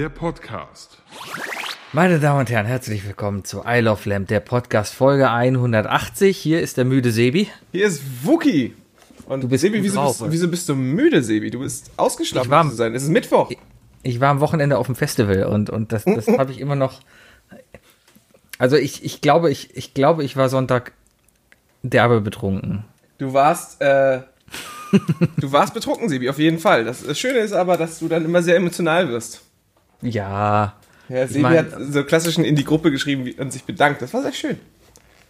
Der Podcast. Meine Damen und Herren, herzlich willkommen zu I Love Lamp, der Podcast Folge 180. Hier ist der müde Sebi. Hier ist Wookie. Und Du bist Sebi, wieso, drauf, bist, wieso bist du müde, Sebi? Du bist ausgeschlafen Ich war- zu sein. Es ist Mittwoch. Ich war am Wochenende auf dem Festival und, und das, das habe ich immer noch. Also ich, ich glaube, ich, ich glaube, ich war Sonntag derbe betrunken. Du warst, äh, du warst betrunken, Sebi, auf jeden Fall. Das, das Schöne ist aber, dass du dann immer sehr emotional wirst. Ja. Ja, Sebi mein- hat so klassischen in die Gruppe geschrieben wie- und sich bedankt. Das war sehr schön.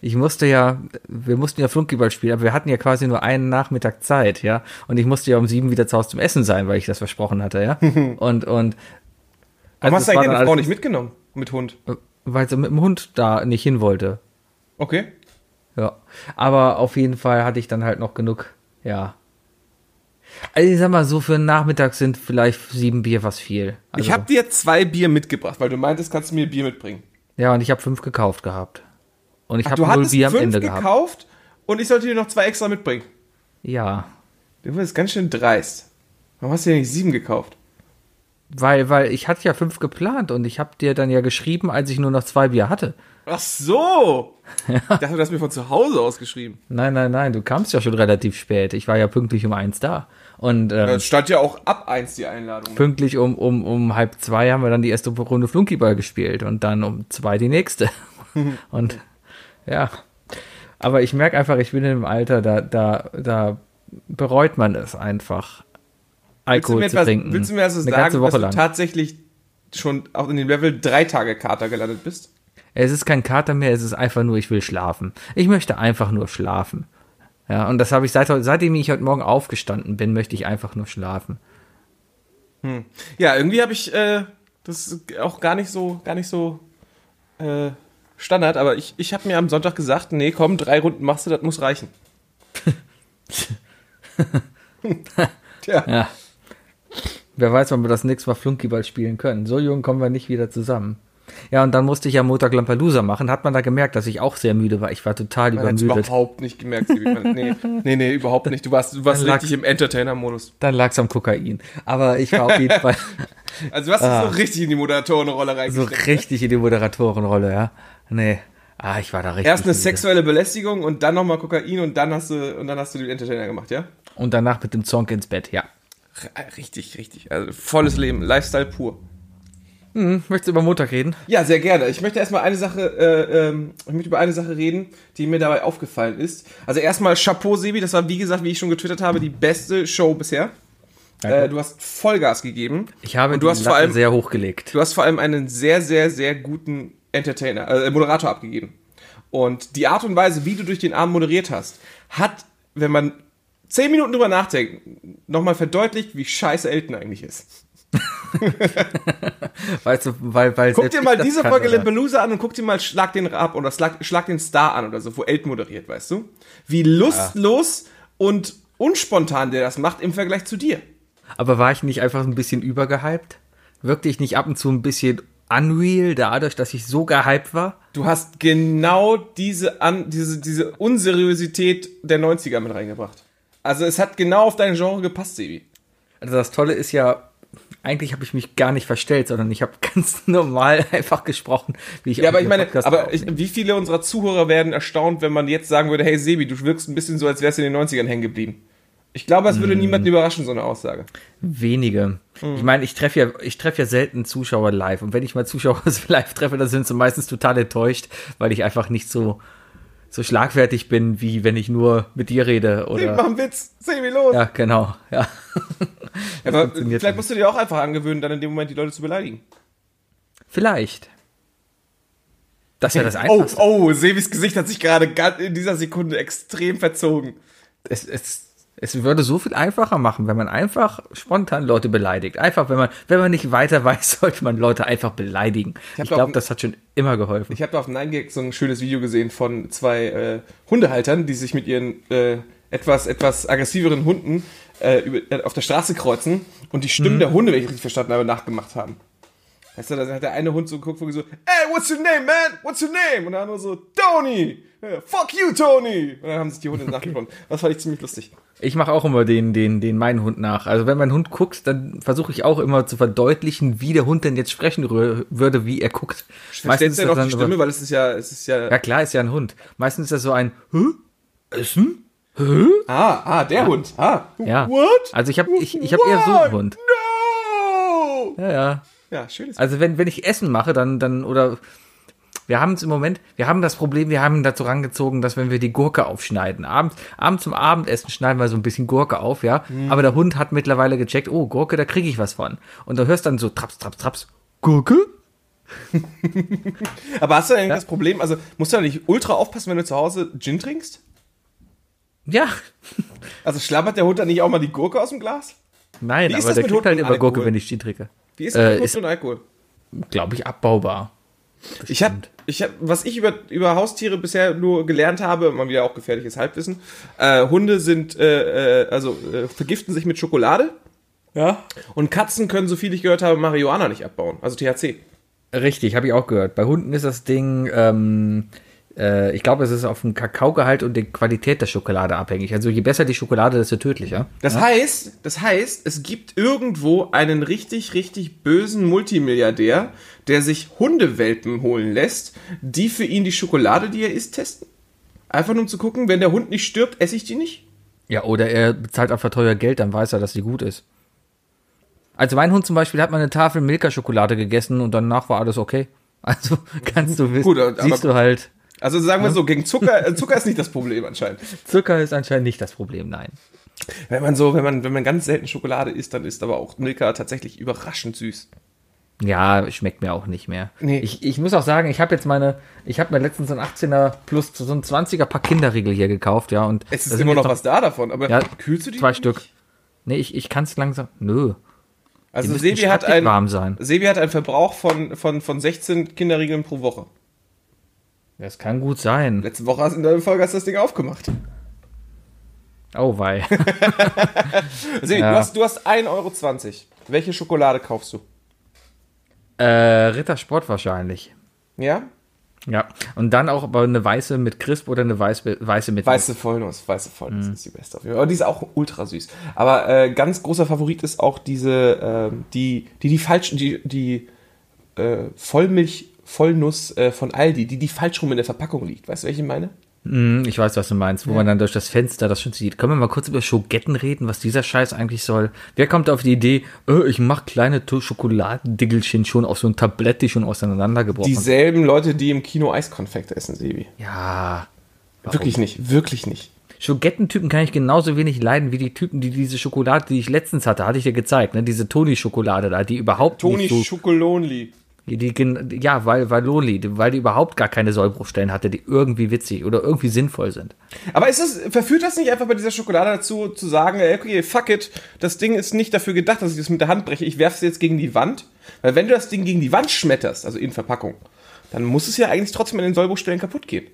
Ich musste ja, wir mussten ja Flunkyball spielen, aber wir hatten ja quasi nur einen Nachmittag Zeit, ja. Und ich musste ja um sieben wieder zu Hause zum Essen sein, weil ich das versprochen hatte, ja. Und, und. Warum also hast du eigentlich deine Frau nicht mitgenommen? Mit Hund. Weil sie mit dem Hund da nicht hin wollte. Okay. Ja. Aber auf jeden Fall hatte ich dann halt noch genug, ja. Also ich sag mal, so für einen Nachmittag sind vielleicht sieben Bier was viel. Also, Ich habe dir zwei Bier mitgebracht, weil du meintest, kannst du mir Bier mitbringen. Ja, und ich habe fünf gekauft gehabt. Und ich habe null Bier am Ende gehabt. gekauft und ich sollte dir noch zwei extra mitbringen. Ja. Du bist ganz schön dreist. Warum hast du dir nicht sieben gekauft? Weil, weil ich hatte ja fünf geplant und ich habe dir dann ja geschrieben, als ich nur noch zwei Bier hatte. Ach so. Ich dachte, du hast mir von zu Hause aus geschrieben. Nein, nein, nein, du kamst ja schon relativ spät. Ich war ja pünktlich um eins da. Und ähm, Es stand ja auch ab eins die Einladung. pünktlich um, um, um halb zwei haben wir dann die erste Runde Flunkyball gespielt und dann um zwei die nächste. und ja. Aber ich merke einfach, ich bin in einem Alter, da, da, da bereut man es einfach, Alkohol mir zu etwas, trinken. willst du mir also sagen, dass Woche du lang. tatsächlich schon auch in dem Level drei Tage Kater gelandet bist? Es ist kein Kater mehr, es ist einfach nur, ich will schlafen. Ich möchte einfach nur schlafen. Ja, und das habe ich seit, seitdem ich heute Morgen aufgestanden bin, möchte ich einfach nur schlafen. Ja, irgendwie habe ich äh, das auch gar nicht so, gar nicht so äh, Standard, aber ich, ich habe mir am Sonntag gesagt, nee, komm, drei Runden machst du, das muss reichen. Tja, Ja. Wer weiß, wann wir das nächste Mal Flunkyball spielen können. So jung kommen wir nicht wieder zusammen. Ja, und dann musste ich ja Montag Lampelusa machen. Hat man da gemerkt, dass ich auch sehr müde war. Ich war total man übermüdet. überhaupt nicht gemerkt. Man- Nee, nee, nee, überhaupt nicht. Du warst, du warst Dann richtig im Entertainer-Modus. Dann lag es am Kokain. Aber ich war auf jeden Fall Also du hast dich so richtig in die Moderatorenrolle Ah. so reingesteckt. richtig in die Moderatorenrolle, ja. Nee. Ah, ich war da richtig. Erst eine müde. sexuelle Belästigung und dann nochmal Kokain und dann hast du und dann hast du den Entertainer gemacht, ja? Und danach mit dem Zonk ins Bett, ja. Richtig, richtig. Also volles Leben, Lifestyle pur. Hm, möchtest du über Montag reden? Ja, sehr gerne. Ich möchte erstmal eine Sache, äh, ähm, ich möchte über eine Sache reden, die mir dabei aufgefallen ist. Also erstmal Chapeau, Sebi, das war wie gesagt, wie ich schon getwittert habe, die beste Show bisher. Äh, du hast Vollgas gegeben. Ich habe Und du hast vor Latte allem- sehr hochgelegt. Du hast vor allem einen sehr, sehr, sehr guten Entertainer, äh, Moderator abgegeben. Und die Art und Weise, wie du durch den Abend moderiert hast, hat, wenn man zehn Minuten drüber nachdenkt, nochmal verdeutlicht, wie scheiße Elton eigentlich ist. Weißt du, weil, weil Guck dir mal diese kann, Folge? Lampelusa an und guck dir mal Schlag den Rab oder Schlag, Schlag den Star an oder so, wo Elton moderiert, weißt du? Wie lustlos und unspontan der das macht im Vergleich zu dir. Aber war ich nicht einfach ein bisschen übergehypt? Wirkte ich nicht ab und zu ein bisschen unreal, dadurch, dass ich so gehypt war? Du hast genau diese, an, diese, diese Unseriosität der 90er mit reingebracht. Also es hat genau auf dein Genre gepasst, Sebi. Also das Tolle ist ja, eigentlich habe ich mich gar nicht verstellt, sondern ich habe ganz normal einfach gesprochen, wie ich Ja, aber ich meine, Podcast aber ich, wie viele unserer Zuhörer werden erstaunt, wenn man jetzt sagen würde, hey Sebi, du wirkst ein bisschen so, als wärst du in den 90ern hängen geblieben. Ich glaube, es würde niemanden überraschen, so eine Aussage. wenige. Hm. Ich meine, ich treffe ja, ich treffe ja selten Zuschauer live und wenn ich mal Zuschauer live treffe, dann sind sie meistens total enttäuscht, weil ich einfach nicht so so schlagfertig bin, wie wenn ich nur mit dir rede Sebi, mach oder einen Witz, Sebi, los. ja, genau, ja. aber vielleicht nicht. musst du dir auch einfach angewöhnen, dann in dem Moment die Leute zu beleidigen. Vielleicht. Das wäre das Oh, Einfachste. oh, Sebis Gesicht hat sich gerade in dieser Sekunde extrem verzogen. es, es, es würde so viel einfacher machen, wenn man einfach spontan Leute beleidigt. Einfach, wenn man, wenn man nicht weiter weiß, sollte man Leute einfach beleidigen. Ich doch- glaube, das hat schon immer geholfen. Ich habe da auf 9gag so ein schönes Video gesehen von zwei äh, Hundehaltern, die sich mit ihren äh, etwas, etwas aggressiveren Hunden äh, über, äh, auf der Straße kreuzen und die Stimmen der Hunde, wenn ich richtig verstanden habe, nachgemacht haben. Weißt du, da hat der eine Hund so geguckt, wo so, hey, what's your name, man? What's your name? Und der andere so, Tony! Fuck you, Tony! Und dann haben sich die Hunde nachgefunden. Das fand ich ziemlich lustig. Ich mache auch immer den, den, den meinen Hund nach. Also wenn mein Hund guckt, dann versuche ich auch immer zu verdeutlichen, wie der Hund denn jetzt sprechen würde, wie er guckt. Du ist ja noch das die Stimme, weil es ist ja, es ist ja, Ja klar, ist ja ein Hund. Meistens ist das so ein Hä? Essen? Hä? ah, ah, der Hund. Ah, Ja. what? Also ich habe ich, ich hab eher so einen Hund. No! Ja, ja. Ja, schönes Also wenn, wenn ich Essen mache, dann, dann, oder wir haben es im Moment, wir haben das Problem, wir haben dazu rangezogen, dass wenn wir die Gurke aufschneiden, abends, abends zum Abendessen schneiden wir so ein bisschen Gurke auf, ja. Aber der Hund hat mittlerweile gecheckt, oh, Gurke, da kriege ich was von. Und du hörst dann so traps, traps, traps, Gurke? Aber hast du denn das Problem, also musst du da nicht ultra aufpassen, wenn du zu Hause Gin trinkst? Ja. Also schlabbert der Hund dann nicht auch mal die Gurke aus dem Glas? Nein, aber der mit kriegt halt immer Gurke, wenn ich Gin trinke. Wie ist Äh, das mit ist- Hund und Alkohol? Glaube ich, abbaubar. Ich habe, ich hab, was ich über, über Haustiere bisher nur gelernt habe, mal wieder auch gefährliches Halbwissen, äh, Hunde sind, äh, äh, also äh, vergiften sich mit Schokolade Ja. und Katzen können, so viel ich gehört habe, Marihuana nicht abbauen, also THC. Richtig, habe ich auch gehört. Bei Hunden ist das Ding, ähm, äh, ich glaube, es ist auf dem Kakaogehalt und der Qualität der Schokolade abhängig. Also je besser die Schokolade, desto tödlicher. Das heißt, das heißt, es gibt irgendwo einen richtig, richtig bösen Multimilliardär, der sich Hundewelpen holen lässt, die für ihn die Schokolade, die er isst, testen. Einfach nur um zu gucken, wenn der Hund nicht stirbt, esse ich die nicht. Ja, oder er bezahlt einfach teuer Geld, dann weiß er, dass sie gut ist. Also mein Hund zum Beispiel hat mal eine Tafel Milka-Schokolade gegessen und danach war alles okay. Also kannst du wissen, Gut, siehst du halt, Also sagen wir so, gegen Zucker, äh, Zucker ist nicht das Problem anscheinend. Zucker ist anscheinend nicht das Problem, nein. Wenn man so, wenn man, wenn man ganz selten Schokolade isst, dann ist aber auch Milka tatsächlich überraschend süß. Ja, schmeckt mir auch nicht mehr. Nee. Ich, ich muss auch sagen, ich habe jetzt meine, ich habe mir letztens so ein 18er plus so ein 20er Pack Kinderriegel hier gekauft, ja, und Es ist immer jetzt noch was da davon, aber Ja, kühlst du die? Zwei nicht? Stück. Nee, ich, ich kann es langsam. Nö. Also Sebi hat, ein. Sebi hat einen Verbrauch von, von, von 16 Kinderriegeln pro Woche. Das kann gut sein. Letzte Woche hast, in der Folge hast du das Ding aufgemacht. Oh wei. Sebi, Ja. du hast, du hast 1,20 Euro. Welche Schokolade kaufst du? äh, Rittersport wahrscheinlich. Ja? Ja. Und dann auch aber eine weiße mit Crisp oder eine weiße, weiße mit. Weiße Vollnuss, weiße Vollnuss Mhm. ist die beste auf jeden Fall. Aber die ist auch ultra süß. Aber äh, ganz großer Favorit ist auch diese, ähm, die, die, die falsch, die, die äh, Vollmilch, Vollnuss äh, von Aldi, die, die falsch rum in der Verpackung liegt. Weißt du, welche ich meine? Hm, ich weiß, was du meinst, wo man dann durch das Fenster das schon sieht. Können wir mal kurz über Schogetten reden, was dieser Scheiß eigentlich soll? Wer kommt auf die Idee, äh, ich mach kleine Schokoladendickelchen schon auf so ein Tablett, die schon auseinandergebrochen sind? Dieselben Leute, die im Kino Eiskonfekte essen, Sebi. Ja. Wirklich nicht, wirklich nicht. Schogettentypen kann ich genauso wenig leiden wie die Typen, die diese Schokolade, die ich letztens hatte, hatte ich dir gezeigt, ne? Diese Toni-Schokolade da, die überhaupt Toni nicht so, Schokolonli. Die, die, ja, weil, weil Loli, weil die überhaupt gar keine Sollbruchstellen hatte, die irgendwie witzig oder irgendwie sinnvoll sind. Aber ist das, verführt das nicht einfach bei dieser Schokolade dazu, zu sagen, okay, fuck it, das Ding ist nicht dafür gedacht, dass ich das mit der Hand breche, ich werfe es jetzt gegen die Wand? Weil wenn du das Ding gegen die Wand schmetterst, also in Verpackung, dann muss es ja eigentlich trotzdem an den Sollbruchstellen kaputt gehen.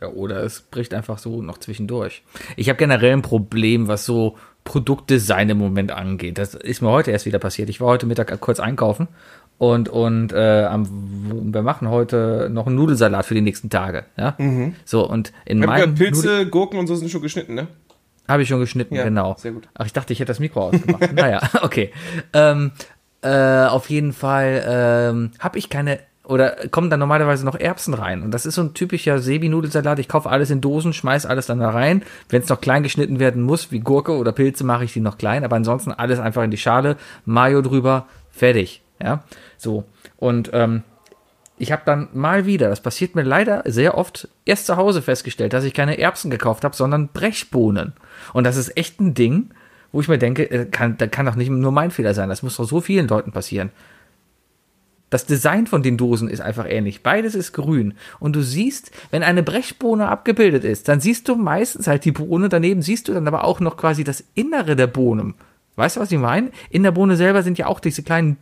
Ja, oder es bricht einfach so noch zwischendurch. Ich habe generell ein Problem, was so Produktdesign im Moment angeht. Das ist mir heute erst wieder passiert. Ich war heute Mittag kurz einkaufen und, und äh, am, wir machen heute noch einen Nudelsalat für die nächsten Tage. Ja? So, und in Ich meinem Pilze, Gurken und so sind schon geschnitten, ne? Habe ich schon geschnitten, Ja, genau. sehr gut. Ach, ich dachte, ich hätte das Mikro ausgemacht. naja, okay. Ähm, äh, auf jeden Fall ähm, habe ich keine oder kommen dann normalerweise noch Erbsen rein. Und das ist so ein typischer Sebi-Nudelsalat. Ich kaufe alles in Dosen, schmeiß alles dann da rein. Wenn es noch klein geschnitten werden muss, wie Gurke oder Pilze, mache ich die noch klein. Aber ansonsten alles einfach in die Schale, Mayo drüber, fertig. Ja, so. Und ähm, ich habe dann mal wieder, das passiert mir leider sehr oft, erst zu Hause festgestellt, dass ich keine Erbsen gekauft habe, sondern Brechbohnen. Und das ist echt ein Ding, wo ich mir denke, äh, kann, da kann doch nicht nur mein Fehler sein. Das muss doch so vielen Leuten passieren. Das Design von den Dosen ist einfach ähnlich. Beides ist grün. Und du siehst, wenn eine Brechbohne abgebildet ist, dann siehst du meistens halt die Bohne, daneben siehst du dann aber auch noch quasi das Innere der Bohnen. Weißt du, was ich meine? In der Bohne selber sind ja auch diese kleinen,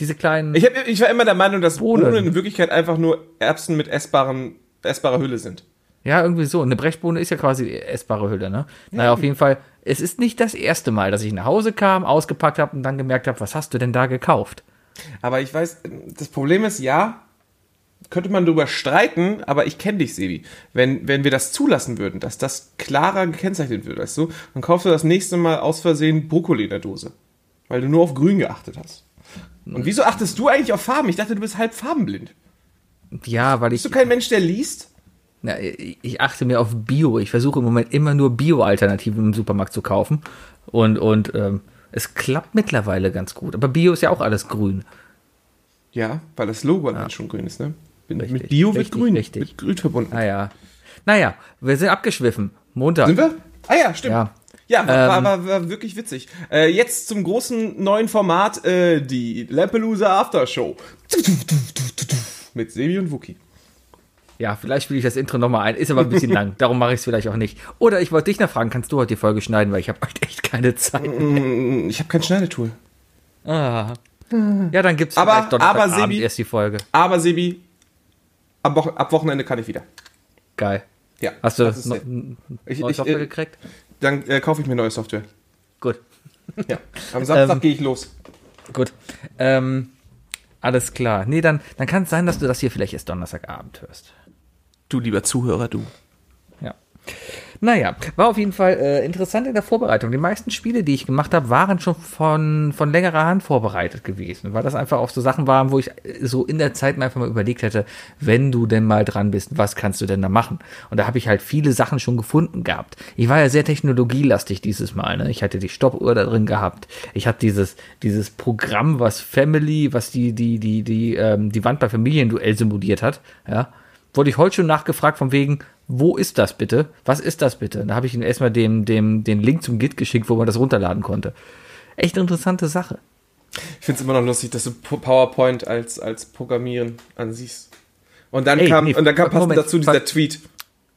diese kleinen. Ich, hab, ich war immer der Meinung, dass Bohnen. Bohnen in Wirklichkeit einfach nur Erbsen mit essbaren, essbarer Hülle sind. Ja, irgendwie so. Eine Brechbohne ist ja quasi essbare Hülle, ne? Naja, auf jeden Fall. Es ist nicht das erste Mal, dass ich nach Hause kam, ausgepackt habe und dann gemerkt habe, was hast du denn da gekauft? Aber ich weiß, das Problem ist, ja, könnte man darüber streiten, aber ich kenne dich, Sebi. Wenn, wenn wir das zulassen würden, dass das klarer gekennzeichnet wird, weißt du, dann kaufst du das nächste Mal aus Versehen Brokkoli in der Dose. Weil du nur auf grün geachtet hast. Und wieso achtest du eigentlich auf Farben? Ich dachte, du bist halb farbenblind. Ja, weil ich. Bist du kein Mensch, der liest? Na, ich achte mir auf Bio. Ich versuche im Moment immer nur Bio-Alternativen im Supermarkt zu kaufen. Und, und ähm, es klappt mittlerweile ganz gut. Aber Bio ist ja auch alles grün. Ja, weil das Logo ja. schon grün ist, ne? Richtig, mit Bio wird richtig, grün. Richtig. Mit grün verbunden. Naja. Naja, wir sind abgeschwiffen. Montag. Sind wir? Ah ja, stimmt. Ja. Ja, war, war, war, war wirklich witzig. Äh, jetzt zum großen neuen Format, äh, die Lampelusa After Show. Mit Sebi und Wookie. Ja, vielleicht spiele ich das Intro nochmal ein. Ist aber ein bisschen lang. Darum mache ich es vielleicht auch nicht. Oder ich wollte dich noch fragen, kannst du heute die Folge schneiden, weil ich habe heute echt keine Zeit. Ich habe kein Schneidetool. Ah. Ja, dann gibt's Aber- vielleicht Donnerstagabend aber Sebi- erst die Folge. Aber Sebi, ab, Wo ab Wochenende kann ich wieder. Geil. Ja. Hast du das das ist no sehr- n- Ich- ich, Software äh, gekriegt? Dann äh, kaufe ich mir neue Software. Gut, Ja. Am Samstag Ähm, gehe ich los. gut. Ähm, alles klar. Nee, dann, dann kann es sein, dass du das hier vielleicht erst Donnerstagabend hörst. Du, lieber Zuhörer, du. Ja. Naja, war auf jeden Fall äh, interessant in der Vorbereitung. Die meisten Spiele, die ich gemacht habe, waren schon von, von längerer Hand vorbereitet gewesen, weil das einfach auch so Sachen waren, wo ich äh, so in der Zeit mir einfach mal überlegt hätte, wenn du denn mal dran bist, was kannst du denn da machen? Und da habe ich halt viele Sachen schon gefunden gehabt. Ich war ja sehr technologielastig dieses Mal. Ne? Ich hatte die Stoppuhr da drin gehabt. Ich habe dieses, dieses Programm, was Family, was die, die, die, die, ähm, die Wand bei Familienduell simuliert hat. Ja, wurde ich heute schon nachgefragt von wegen, wo ist das bitte? Was ist das bitte? Da habe ich ihm erstmal dem, dem, den Link zum Git geschickt, wo man das runterladen konnte. Echt interessante Sache. Ich finde es immer noch lustig, dass du PowerPoint als, als Programmieren ansiehst. Und dann Ey, kam, nee, und dann kam passend Moment, dazu dieser Tweet.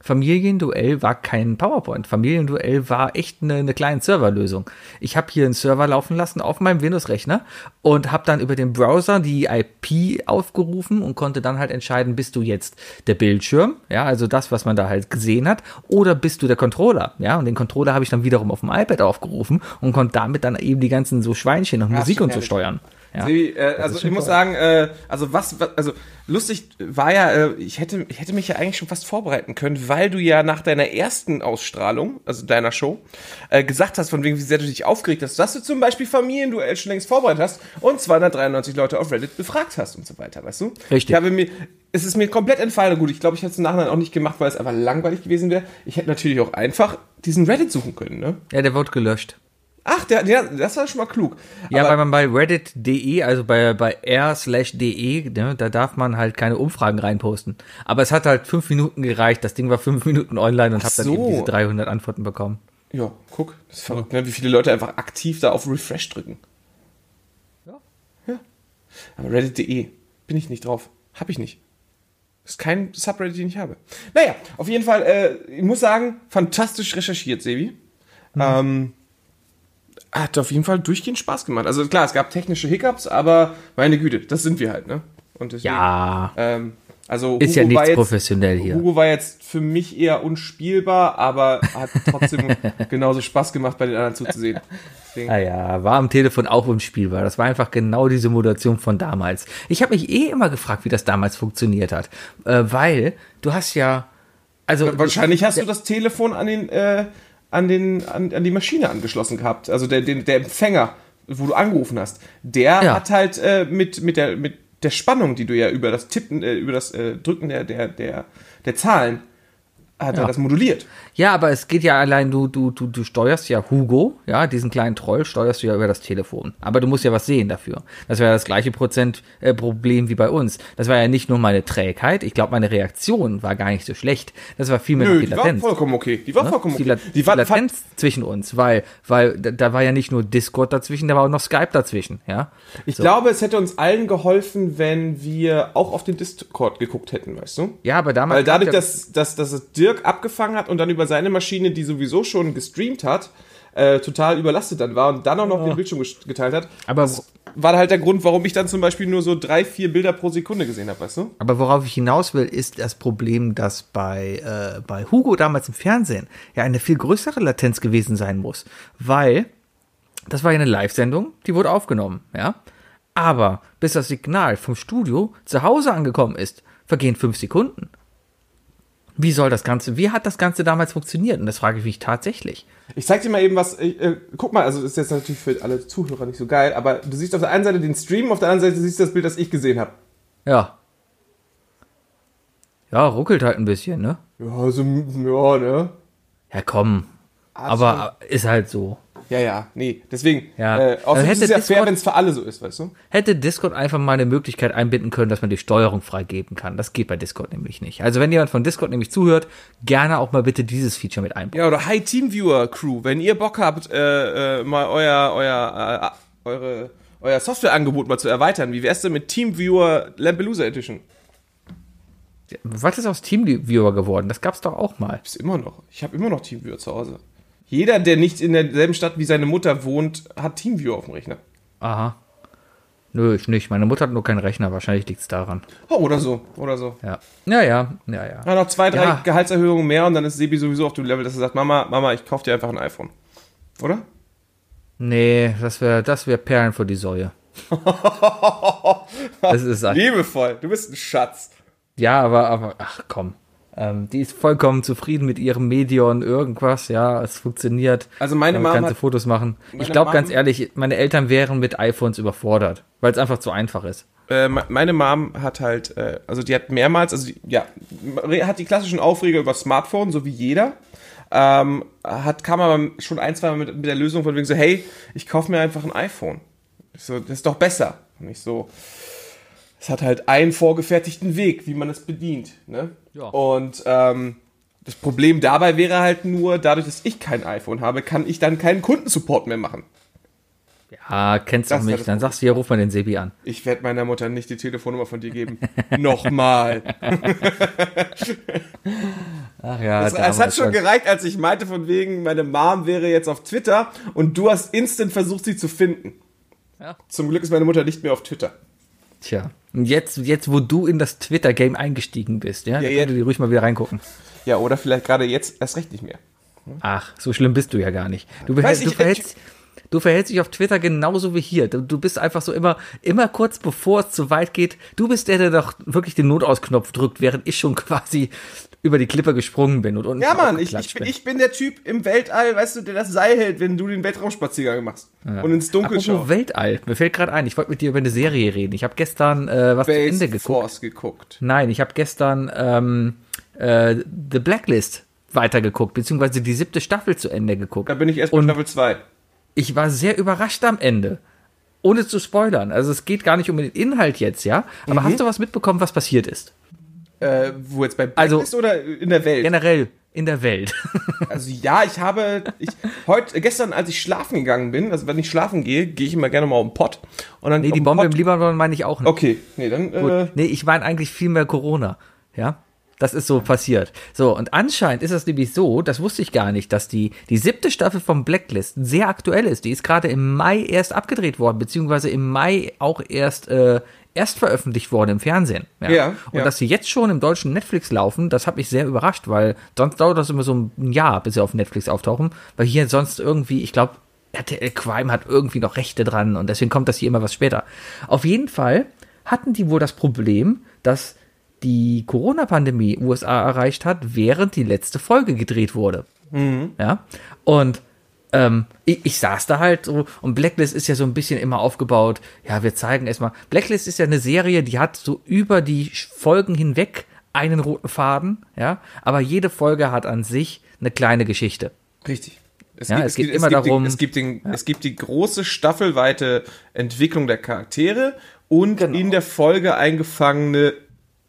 Familienduell war kein PowerPoint. Familienduell war echt eine, eine kleine Serverlösung. Ich habe hier einen Server laufen lassen auf meinem Windows-Rechner und habe dann über den Browser die IP aufgerufen und konnte dann halt entscheiden, bist du jetzt der Bildschirm, ja, also das, was man da halt gesehen hat, oder bist du der Controller, ja, und den Controller habe ich dann wiederum auf dem iPad aufgerufen und konnte damit dann eben die ganzen so Schweinchen und Musik und so steuern. Ja. Sebi, äh, also ich muss toll. sagen, äh, also was, was, also lustig war ja, äh, ich hätte, ich hätte mich ja eigentlich schon fast vorbereiten können, weil du ja nach deiner ersten Ausstrahlung, also deiner Show, äh, gesagt hast, von wegen, wie sehr du dich aufgeregt hast, dass du zum Beispiel Familienduell schon längst vorbereitet hast und 293 Leute auf Reddit befragt hast und so weiter, weißt du? Richtig. Ich habe mir, es ist mir komplett entfallen. Gut, ich glaube, ich hätte es im Nachhinein auch nicht gemacht, weil es einfach langweilig gewesen wäre. Ich hätte natürlich auch einfach diesen Reddit suchen können, ne? Ja, der wird gelöscht. Ach, der, der, das war schon mal klug. Ja, Aber- weil man bei reddit.de, also bei, bei r slash de, ne, da darf man halt keine Umfragen reinposten. Aber es hat halt fünf Minuten gereicht. Das Ding war fünf Minuten online und Ach habe dann so. eben diese 300 Antworten bekommen. Ja, guck, das ist verrückt, ne? wie viele Leute einfach aktiv da auf Refresh drücken. Ja. Ja. Aber Reddit.de bin ich nicht drauf. Hab ich nicht. Ist kein Subreddit, den ich habe. Naja, auf jeden Fall, äh, ich muss sagen, fantastisch recherchiert, Sebi. Ähm, hat auf jeden Fall durchgehend Spaß gemacht. Also klar, es gab technische Hiccups, aber meine Güte, das sind wir halt, ne? Und deswegen, Ja, Ähm, also ist ja Hugo war nichts jetzt- professionell hier. Hugo war jetzt für mich eher unspielbar, aber hat trotzdem genauso Spaß gemacht, bei den anderen zuzusehen. Deswegen, Ah ja, war am Telefon auch unspielbar. Das war einfach genau die Simulation von damals. Ich habe mich eh immer gefragt, wie das damals funktioniert hat. Äh, weil du hast ja. Also Wahrscheinlich hast du das Telefon an den, äh, an den, an, an die Maschine angeschlossen gehabt. Also der, den, der Empfänger, wo du angerufen hast, der Ja. hat halt äh, mit, mit der, mit der Spannung, die du ja über das Tippen, äh, über das äh, Drücken der, der, der, der Zahlen, hat er Ja. das moduliert. Ja, aber es geht ja allein, du, du, du, du steuerst ja Hugo, ja, diesen kleinen Troll steuerst du ja über das Telefon. Aber du musst ja was sehen dafür. Das wäre das gleiche Prozent äh, Problem wie bei uns. Das war ja nicht nur meine Trägheit, ich glaube, meine Reaktion war gar nicht so schlecht. Das war vielmehr Nö, die die war Latenz. vollkommen okay. Die war ne? vollkommen die, okay. La Die war, die Latenz zwischen uns, weil, weil da, da war ja nicht nur Discord dazwischen, da war auch noch Skype dazwischen, ja. Ich So. glaube, es hätte uns allen geholfen, wenn wir auch auf den Discord geguckt hätten, weißt du? Ja, aber damals. Weil dadurch, ja, dass, dass, dass es Dirk abgefangen hat und dann über seine Maschine, die sowieso schon gestreamt hat, äh, total überlastet dann war und dann auch noch den Bildschirm geteilt hat, Aber, war halt der Grund, warum ich dann zum Beispiel nur so drei, vier Bilder pro Sekunde gesehen habe, weißt du? aber worauf ich hinaus will, ist das Problem, dass bei, äh, bei Hugo damals im Fernsehen ja eine viel größere Latenz gewesen sein muss. Weil das war ja eine Live-Sendung, die wurde aufgenommen, ja. Aber bis das Signal vom Studio zu Hause angekommen ist, vergehen fünf Sekunden. Wie soll das Ganze, wie hat das Ganze damals funktioniert? Und das frage ich mich tatsächlich. Ich zeig dir mal eben was. Äh, guck mal, also das ist jetzt natürlich für alle Zuhörer nicht so geil, aber du siehst auf der einen Seite den Stream, auf der anderen Seite siehst du das Bild, das ich gesehen habe. Ja. Ja, ruckelt halt ein bisschen, ne? Ja, so, ja, ne? Ja, komm. Aber ist halt so. Ja, ja, nee. Deswegen, Ja. äh, außerdem Dann ist es hätte ja fair, Discord- wenn es für alle so ist, weißt du? Hätte Discord einfach mal eine Möglichkeit einbinden können, dass man die Steuerung freigeben kann. Das geht bei Discord nämlich nicht. Also wenn jemand von Discord nämlich zuhört, gerne auch mal bitte dieses Feature mit einbauen. Ja, oder Hi Teamviewer Crew, wenn ihr Bock habt, äh, äh, mal euer, euer, äh, eure, euer Softwareangebot mal zu erweitern, wie wär's denn mit Teamviewer Lampelusa Edition? Was ist aus Teamviewer geworden? Das gab's doch auch mal. Ist immer noch. Ich habe immer noch Teamviewer zu Hause. Jeder, der nicht in derselben Stadt wie seine Mutter wohnt, hat Teamviewer auf dem Rechner. Aha. Nö, ich nicht. Meine Mutter hat nur keinen Rechner. Wahrscheinlich liegt's daran. Oh, oder so, oder so. Ja. Ja, ja, ja, ja. Ja, noch zwei, drei Ja. Gehaltserhöhungen mehr und dann ist Sebi sowieso auf dem Level, dass er sagt, Mama, Mama, ich kauf dir einfach ein iPhone. Oder? Nee, das wäre das wär Perlen vor die Säue. das ist Liebevoll, du bist ein Schatz. Ja, aber, aber, ach komm. Ähm, die ist vollkommen zufrieden mit ihrem Medion, irgendwas, ja, es funktioniert. Also meine Mom kannst du Fotos machen. Ich glaube ganz ehrlich, meine Eltern wären mit iPhones überfordert, weil es einfach zu einfach ist. Äh, me- meine Mom hat halt, äh, also die hat mehrmals, also die, ja, hat die klassischen Aufreger über Smartphone, so wie jeder. Ähm, hat, kam aber schon ein, zwei Mal mit, mit der Lösung von wegen so, hey, ich kaufe mir einfach ein iPhone. Ich so, das ist doch besser. Und ich so, es hat halt einen vorgefertigten Weg, wie man es bedient. Ne? Ja. Und ähm, das Problem dabei wäre halt nur, dadurch, dass ich kein iPhone habe, kann ich dann keinen Kundensupport mehr machen. Ja, kennst du Das nicht. das Dann sagst du, hier, ruf mal den Sebi an. Ich werde meiner Mutter nicht die Telefonnummer von dir geben. Nochmal. Ach ja, Es, es hat schon gereicht, als ich meinte, von wegen, meine Mom wäre jetzt auf Twitter und du hast instant versucht, sie zu finden. Ja. Zum Glück ist meine Mutter nicht mehr auf Twitter. Tja. Und jetzt, jetzt, wo du in das Twitter-Game eingestiegen bist, ja, Ja, ja, du die ruhig mal wieder reingucken. Ja, oder vielleicht gerade jetzt erst recht nicht mehr. Ach, so schlimm bist du ja gar nicht. Du, behält, Weiß du, verhältst, du verhältst dich auf Twitter genauso wie hier. Du, du bist einfach so immer, immer kurz bevor es zu weit geht. Du bist der, der doch wirklich den Notausknopf drückt, während ich schon quasi über die Klippe gesprungen bin und unten Ja, Mann, ich, ich, bin, ich bin der Typ im Weltall, weißt du, der das Seil hält, wenn du den Weltraumspaziergang machst. Und ins Dunkel Apropos schaust. Weltall, mir fällt gerade ein, ich wollte mit dir über eine Serie reden. Ich habe gestern äh, was zu Ende geguckt. Force geguckt. Nein, ich habe gestern ähm, äh, The Blacklist weitergeguckt, beziehungsweise die siebte Staffel zu Ende geguckt. Da bin ich erst bei Und- Staffel 2. ich war sehr überrascht am Ende. Ohne zu spoilern. Also es geht gar nicht um den Inhalt jetzt, ja. Aber Mhm. hast du was mitbekommen, was passiert ist? Äh, wo jetzt bei Also- Blacklist oder in der Welt? Generell in der Welt. Also ja, ich habe ich heute gestern, als ich schlafen gegangen bin, also wenn ich schlafen gehe, gehe ich immer gerne mal um den Pott und dann nee, die Bombe Pott- im Libanon meine ich auch nicht. Okay, nee, dann Gut. äh, Nee, ich meine eigentlich viel mehr Corona. Ja. Das ist so passiert. So, und anscheinend ist es nämlich so, das wusste ich gar nicht, dass die, die siebte Staffel vom Blacklist sehr aktuell ist. Die ist gerade im Mai erst abgedreht worden, beziehungsweise im Mai auch erst, äh, erst veröffentlicht worden im Fernsehen. Ja, Und ja. dass sie jetzt schon im deutschen Netflix laufen, das hat mich sehr überrascht, weil sonst dauert das immer so ein Jahr, bis sie auf Netflix auftauchen, weil hier sonst irgendwie, ich glaube, RTL Crime hat irgendwie noch Rechte dran und deswegen kommt das hier immer was später. Auf jeden Fall hatten die wohl das Problem, dass die Corona-Pandemie USA erreicht hat, während die letzte Folge gedreht wurde. Ja. Und ähm, ich, ich saß da halt so und Blacklist ist ja so ein bisschen immer aufgebaut. Ja, wir zeigen erstmal. Blacklist ist ja eine Serie, die hat so über die Folgen hinweg einen roten Faden, ja, aber jede Folge hat an sich eine kleine Geschichte. richtig. Es Ja, es geht immer gibt darum- Den, es, gibt den, es gibt die große staffelweite Entwicklung der Charaktere und Genau. in der Folge eingefangene,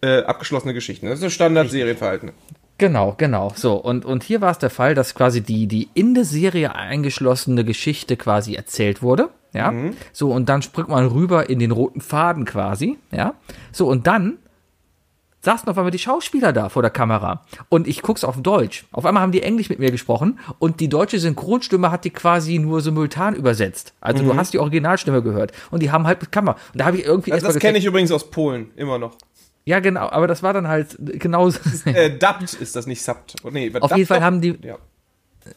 äh, abgeschlossene Geschichten. Das ist das Standard-Serienverhalten. Genau, genau. So, und, und hier war es der Fall, dass quasi die, die in der Serie eingeschlossene Geschichte quasi erzählt wurde. Ja. So, und dann springt man rüber in den roten Faden quasi. Ja. So, und dann saßen auf einmal die Schauspieler da vor der Kamera. Und ich guck's auf Deutsch. Auf einmal haben die Englisch mit mir gesprochen und die deutsche Synchronstimme hat die quasi nur simultan übersetzt. Also du hast die Originalstimme gehört. Und die haben halt mit Kamera. Und da habe ich irgendwie Also das kenne ich übrigens aus Polen, immer noch. Ja, genau, aber das war dann halt genauso. Äh, dubbed ist das nicht subbed. Oh, nee, Auf jeden Fall haben die, Ja.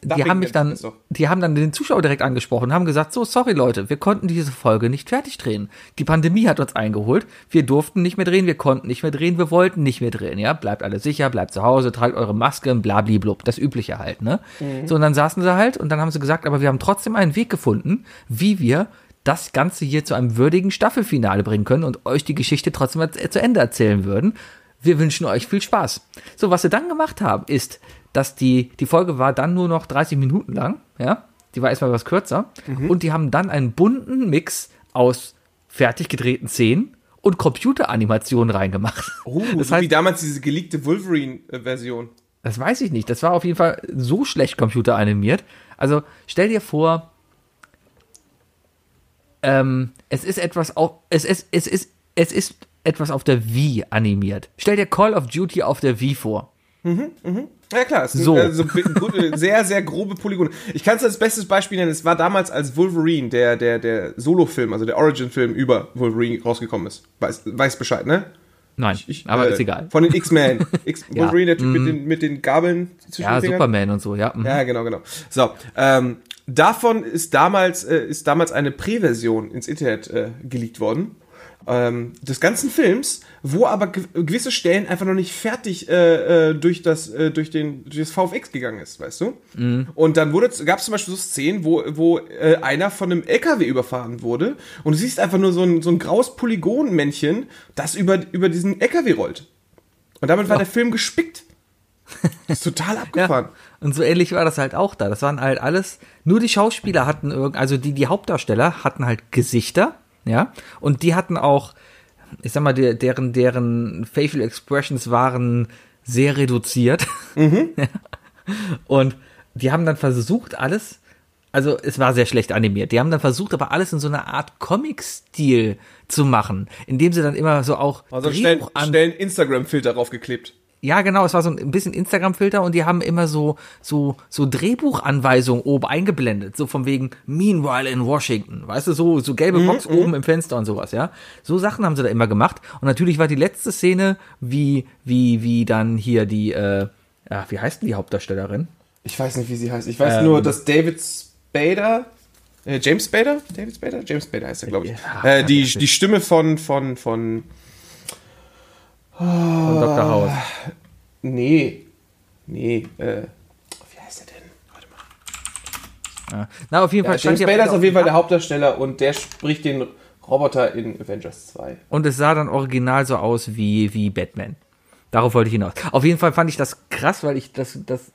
die haben mich dann, die haben dann den Zuschauer direkt angesprochen, haben gesagt, so, sorry Leute, wir konnten diese Folge nicht fertig drehen. Die Pandemie hat uns eingeholt, wir durften nicht mehr drehen, wir konnten nicht mehr drehen, wir wollten nicht mehr drehen, ja, bleibt alle sicher, bleibt zu Hause, tragt eure Masken, blablablub, das Übliche halt, ne. So, und dann saßen sie halt und dann haben sie gesagt, aber wir haben trotzdem einen Weg gefunden, wie wir das Ganze hier zu einem würdigen Staffelfinale bringen können und euch die Geschichte trotzdem zu Ende erzählen würden. Wir wünschen euch viel Spaß. So, was sie dann gemacht haben, ist, dass die, die Folge war dann nur noch 30 Minuten lang, ja. Die war erstmal was kürzer. Und die haben dann einen bunten Mix aus fertig gedrehten Szenen und Computeranimationen reingemacht. Oh, das so wie heißt, damals diese geleakte Wolverine-Version. das weiß ich nicht. Das war auf jeden Fall so schlecht computeranimiert. Also stell dir vor, ähm, es ist etwas auf, es ist, es ist, es ist etwas auf der Wii animiert. Stell dir Call of Duty auf der Wii vor. Ja klar, es sind So. so bi- gut, äh, sehr, sehr grobe Polygone. Ich kann es als bestes Beispiel nennen, es war damals, als Wolverine, der, der, der Solo-Film, also der Origin-Film über Wolverine rausgekommen ist. Weiß, weiß Bescheid, ne? Nein, Ich, aber äh, ist egal. Von den X-Men. X Ja. Wolverine, der Typ mit, den, mit den Gabeln zwischen Ja, den. Superman und so, ja. mhm. Ja, genau, genau. So, ähm, davon ist damals, äh, ist damals eine Präversion ins Internet äh, geleakt worden. Ähm, des ganzen Films, wo aber ge gewisse Stellen einfach noch nicht fertig äh, äh, durch, das, äh, durch, den, durch das VFX gegangen ist, weißt du? Und dann gab es zum Beispiel so Szenen, wo, wo äh, einer von einem LKW überfahren wurde und du siehst einfach nur so ein, so ein graues Polygonmännchen, das über, über diesen LKW rollt. Und damit war der Film gespickt. Das ist total abgefahren. Ja. Und so ähnlich war das halt auch da. Das waren halt alles, nur die Schauspieler hatten irgend, also die, die Hauptdarsteller hatten halt Gesichter, ja, und die hatten auch, ich sag mal, der, deren, deren Facial Expressions waren sehr reduziert. Ja. Und die haben dann versucht, alles, also es war sehr schlecht animiert. Die haben dann versucht, aber alles in so einer Art Comic-Stil zu machen, indem sie dann immer so auch Also schnell, schnell einen Instagram-Filter draufgeklebt. Ja, genau, es war so ein bisschen Instagram-Filter und die haben immer so, so, so Drehbuchanweisungen oben eingeblendet, so von wegen Meanwhile in Washington, weißt du, so, so gelbe Box oben im Fenster und sowas, ja. So Sachen haben sie da immer gemacht und natürlich war die letzte Szene, wie, wie, wie dann hier die, äh, ja, wie heißt denn die Hauptdarstellerin? Ich weiß nicht, wie sie heißt. Ich weiß Ähm. nur, dass David Spader, äh, James Spader? David Spader? James Spader heißt er, glaube ich. Ja, äh, die, die Stimme von, von, von, Von Dr. House. nee, nee, äh, wie heißt er denn? Warte mal. Ja. Na, auf jeden Fall Ja, James Spader ist auf jeden Fall der Hauptdarsteller und der spricht den Roboter in Avengers 2. Und es sah dann original so aus wie, wie Batman. Darauf wollte ich hinaus. Auf jeden Fall fand ich das krass, weil ich das, das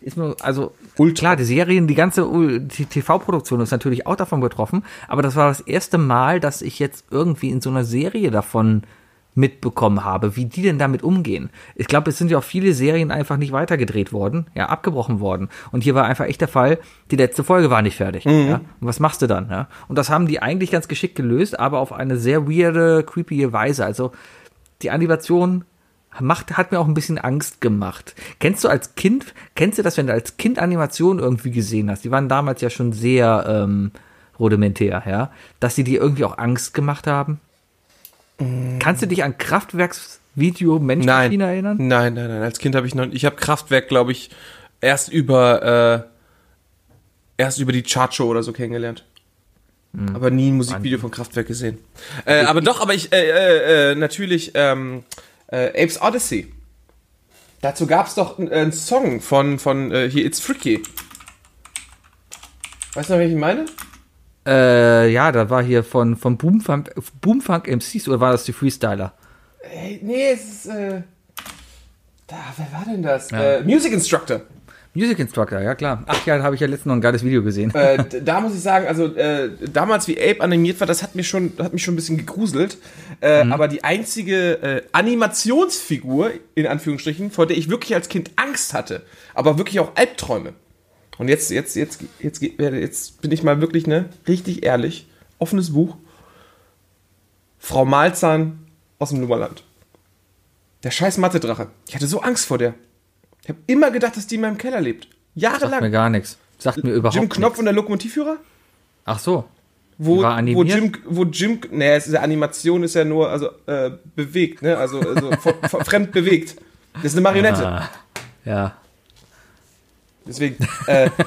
ist mir, also, klar, die Serien, die ganze TV-Produktion ist natürlich auch davon betroffen, aber das war das erste Mal, dass ich jetzt irgendwie in so einer Serie davon mitbekommen habe, wie die denn damit umgehen. Ich glaube, es sind ja auch viele Serien einfach nicht weitergedreht worden, ja, abgebrochen worden. Und hier war einfach echt der Fall, die letzte Folge war nicht fertig. Ja? Und was machst du dann? Ja? Und das haben die eigentlich ganz geschickt gelöst, aber auf eine sehr weirde, creepy Weise. Also die Animation macht, hat mir auch ein bisschen Angst gemacht. Kennst du als Kind, kennst du das, wenn du als Kind Animationen irgendwie gesehen hast? Die waren damals ja schon sehr ähm, rudimentär, ja, dass sie dir irgendwie auch Angst gemacht haben? Kannst du dich an Kraftwerks Video Menschmaschine erinnern? Nein, nein, nein. Als Kind habe ich noch, ich habe Kraftwerk, glaube ich, erst über, äh, erst über die Chartshow oder so kennengelernt. Aber nie ein Musikvideo von Kraftwerk gesehen. Äh, aber doch, aber ich, äh, äh, äh, natürlich, ähm, äh, Apes Odyssey. Dazu gab es doch einen, einen Song von, von äh, hier, It's Freaky. Weißt du noch, welchen ich meine? Äh, ja, da war hier von, von Boomfunk, Boomfunk MCs oder war das die Freestyler? Ey, nee, es ist, äh, da, wer war denn das? Äh, Music Instructor. Music Instructor, ja klar. Ach ja, da habe ich ja letztens noch ein geiles Video gesehen. äh, da muss ich sagen, also äh, damals wie Ape animiert war, das hat mir schon, hat mich schon ein bisschen gegruselt. Äh, Aber die einzige äh, Animationsfigur, in Anführungsstrichen, vor der ich wirklich als Kind Angst hatte, aber wirklich auch Albträume. Und jetzt, jetzt, jetzt, jetzt, jetzt, jetzt bin ich mal wirklich, ne, richtig ehrlich, offenes Buch. Frau Malzahn aus dem Nummerland. Der scheiß Mathe-Drache. Ich hatte so Angst vor der. Ich habe immer gedacht, dass die in meinem Keller lebt. Sagt mir Jahrelang. gar nichts. Sagt mir überhaupt Jim Knopf nichts. und der Lokomotivführer? Ach so. wo, War wo animiert? Jim, wo Jim, nee, es ist ja Animation ist ja nur, also äh, bewegt, ne, also, also fremd bewegt. Das ist eine Marionette. Ah, ja. Deswegen, äh,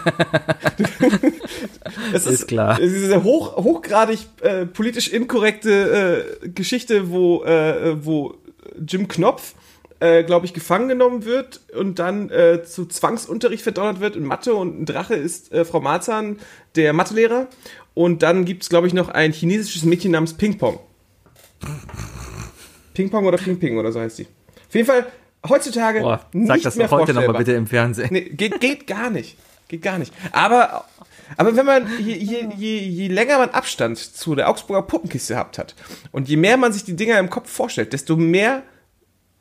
es Ist klar. Es ist eine hoch, hochgradig äh, politisch inkorrekte äh, Geschichte, wo, äh, wo Jim Knopf, äh, glaube ich, gefangen genommen wird und dann äh, zu Zwangsunterricht verdonnert wird in Mathe und ein Drache ist Frau Marzahn, der Mathelehrer. Und dann gibt es, glaube ich, noch ein chinesisches Mädchen namens Ping Pong. Ping Pong oder Ping Ping oder so heißt sie. Auf jeden Fall heutzutage Boah, sag das mehr heute nochmal bitte im Fernsehen. Nee, geht, geht gar nicht. Geht gar nicht. Aber, aber wenn man, je, je, je, je länger man Abstand zu der Augsburger Puppenkiste gehabt hat und je mehr man sich die Dinger im Kopf vorstellt, desto mehr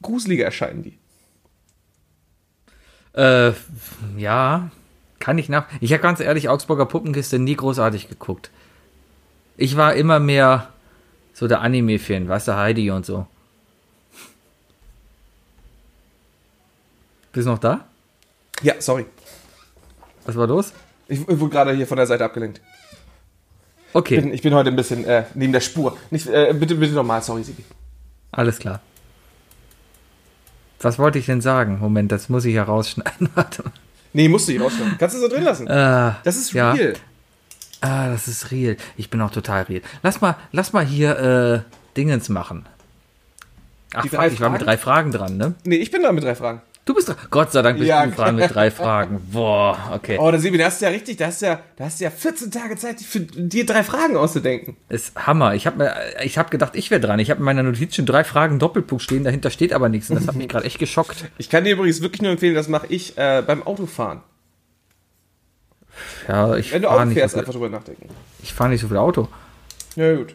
gruseliger erscheinen die. Äh, ja, kann ich nach. Ich habe ganz ehrlich Augsburger Puppenkiste nie großartig geguckt. Ich war immer mehr so der Anime-Fan, weißt du, Heidi und so. Bist du noch da? Ja, sorry. Was war los? Ich, ich wurde gerade hier von der Seite abgelenkt. Okay, Ich bin, ich bin heute ein bisschen äh, neben der Spur. Nicht, äh, bitte, bitte nochmal, sorry, Sigi. alles klar. Was wollte ich denn sagen? Moment, das muss ich ja rausschneiden. Warte mal. Nee, musst du ihn rausschneiden. Kannst du so drin lassen. Äh, das ist ja. real. Ah, das ist real. Ich bin auch total real. Lass mal, lass mal hier äh, Dingens machen. Ach, Die fuck, ich war mit drei Fragen dran, ne? Nee, ich bin da mit drei Fragen. Du bist dran. Gott sei Dank bist Ja. du dran mit drei Fragen. Boah, okay. Oh, da Sebi, da hast du ja richtig, da hast du ja, da hast du ja 14 Tage Zeit, für dir drei Fragen auszudenken. Ist Hammer. Ich habe mir, ich habe gedacht, ich wäre dran. Ich habe in meiner Notiz schon drei Fragen Doppelpunkt stehen. Dahinter steht aber nichts. Und das hat mich gerade echt geschockt. Ich kann dir übrigens wirklich nur empfehlen, das mache ich äh, beim Autofahren. Ja, ich Wenn du fahre Auto nicht, fährst, so einfach drüber nachdenken. ich fahr nicht so viel Auto. Ja, gut.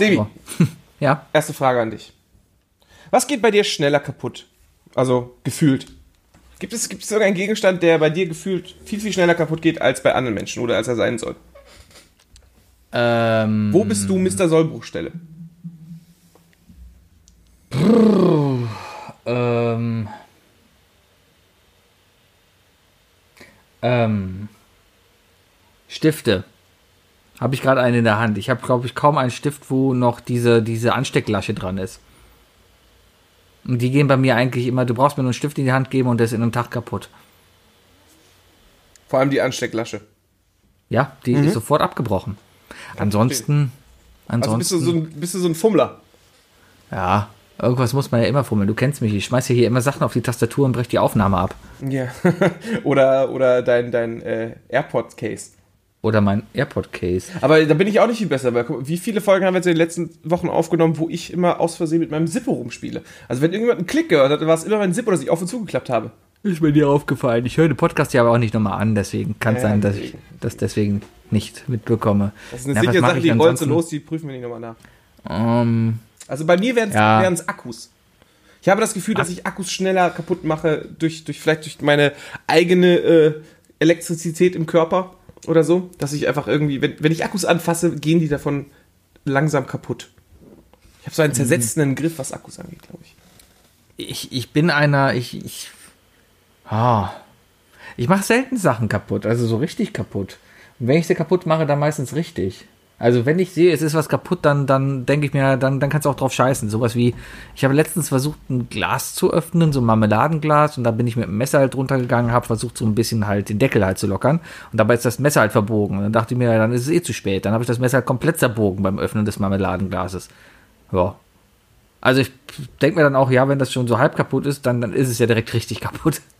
Sebi. Ja, erste Frage an dich. Was geht bei dir schneller kaputt? Also gefühlt. Gibt es, gibt es irgendeinen Gegenstand, der bei dir gefühlt viel, viel schneller kaputt geht als bei anderen Menschen oder als er sein soll? ähm, Wo bist du Mr. Sollbruchstelle? ähm, ähm, Stifte. Habe ich gerade einen in der Hand. Ich habe, glaube ich, kaum einen Stift, wo noch diese, diese Anstecklasche dran ist. Und die gehen bei mir eigentlich immer, du brauchst mir nur einen Stift in die Hand geben und der ist in einem Tag kaputt. Vor allem die Anstecklasche. Ja, die ist sofort abgebrochen. Ansonsten, Also bist ansonsten, du so ein, bist du so ein Fummler. ja, irgendwas muss man ja immer fummeln. Du kennst mich, ich schmeiße hier immer Sachen auf die Tastatur und breche die Aufnahme ab. Ja. oder oder dein, dein äh, AirPod-Case. Oder mein AirPod-Case. Aber da bin ich auch nicht viel besser, weil wie viele Folgen haben wir jetzt in den letzten Wochen aufgenommen, wo ich immer aus Versehen mit meinem Zippo rumspiele? Also wenn irgendjemand einen Klick gehört hat, war es immer mein Zippo, das ich auf und zugeklappt habe. Ist mir dir aufgefallen. Ich höre den Podcast ja aber auch nicht nochmal an, deswegen kann es Ja, sein, dass ich deswegen. das deswegen nicht mitbekomme. Das ist eine sichere Sache, ich die rollt so los, die prüfen wir nicht nochmal nach. Ähm, Also bei mir wären es Ja. Akkus. Ich habe das Gefühl, dass ich Akkus schneller kaputt mache, durch, durch vielleicht durch meine eigene äh, Elektrizität im Körper oder so. Dass ich einfach irgendwie, wenn, wenn ich Akkus anfasse, gehen die davon langsam kaputt. Ich habe so einen zersetzenden Griff, was Akkus angeht, glaube ich. ich, ich bin einer, ich, ich, ah, ich mache selten Sachen kaputt, also so richtig kaputt. Und wenn ich sie kaputt mache, dann meistens richtig. Also wenn ich sehe, es ist was kaputt, dann, dann denke ich mir, dann, dann kannst du auch drauf scheißen. Sowas wie, ich habe letztens versucht, ein Glas zu öffnen, so ein Marmeladenglas, und da bin ich mit dem Messer halt drunter gegangen, habe versucht, so ein bisschen halt den Deckel halt zu lockern. Und dabei ist das Messer halt verbogen. Und dann dachte ich mir, dann ist es eh zu spät. Dann habe ich das Messer halt komplett zerbogen beim Öffnen des Marmeladenglases. Ja. Also ich denke mir dann auch, ja, wenn das schon so halb kaputt ist, dann, dann ist es ja direkt richtig kaputt.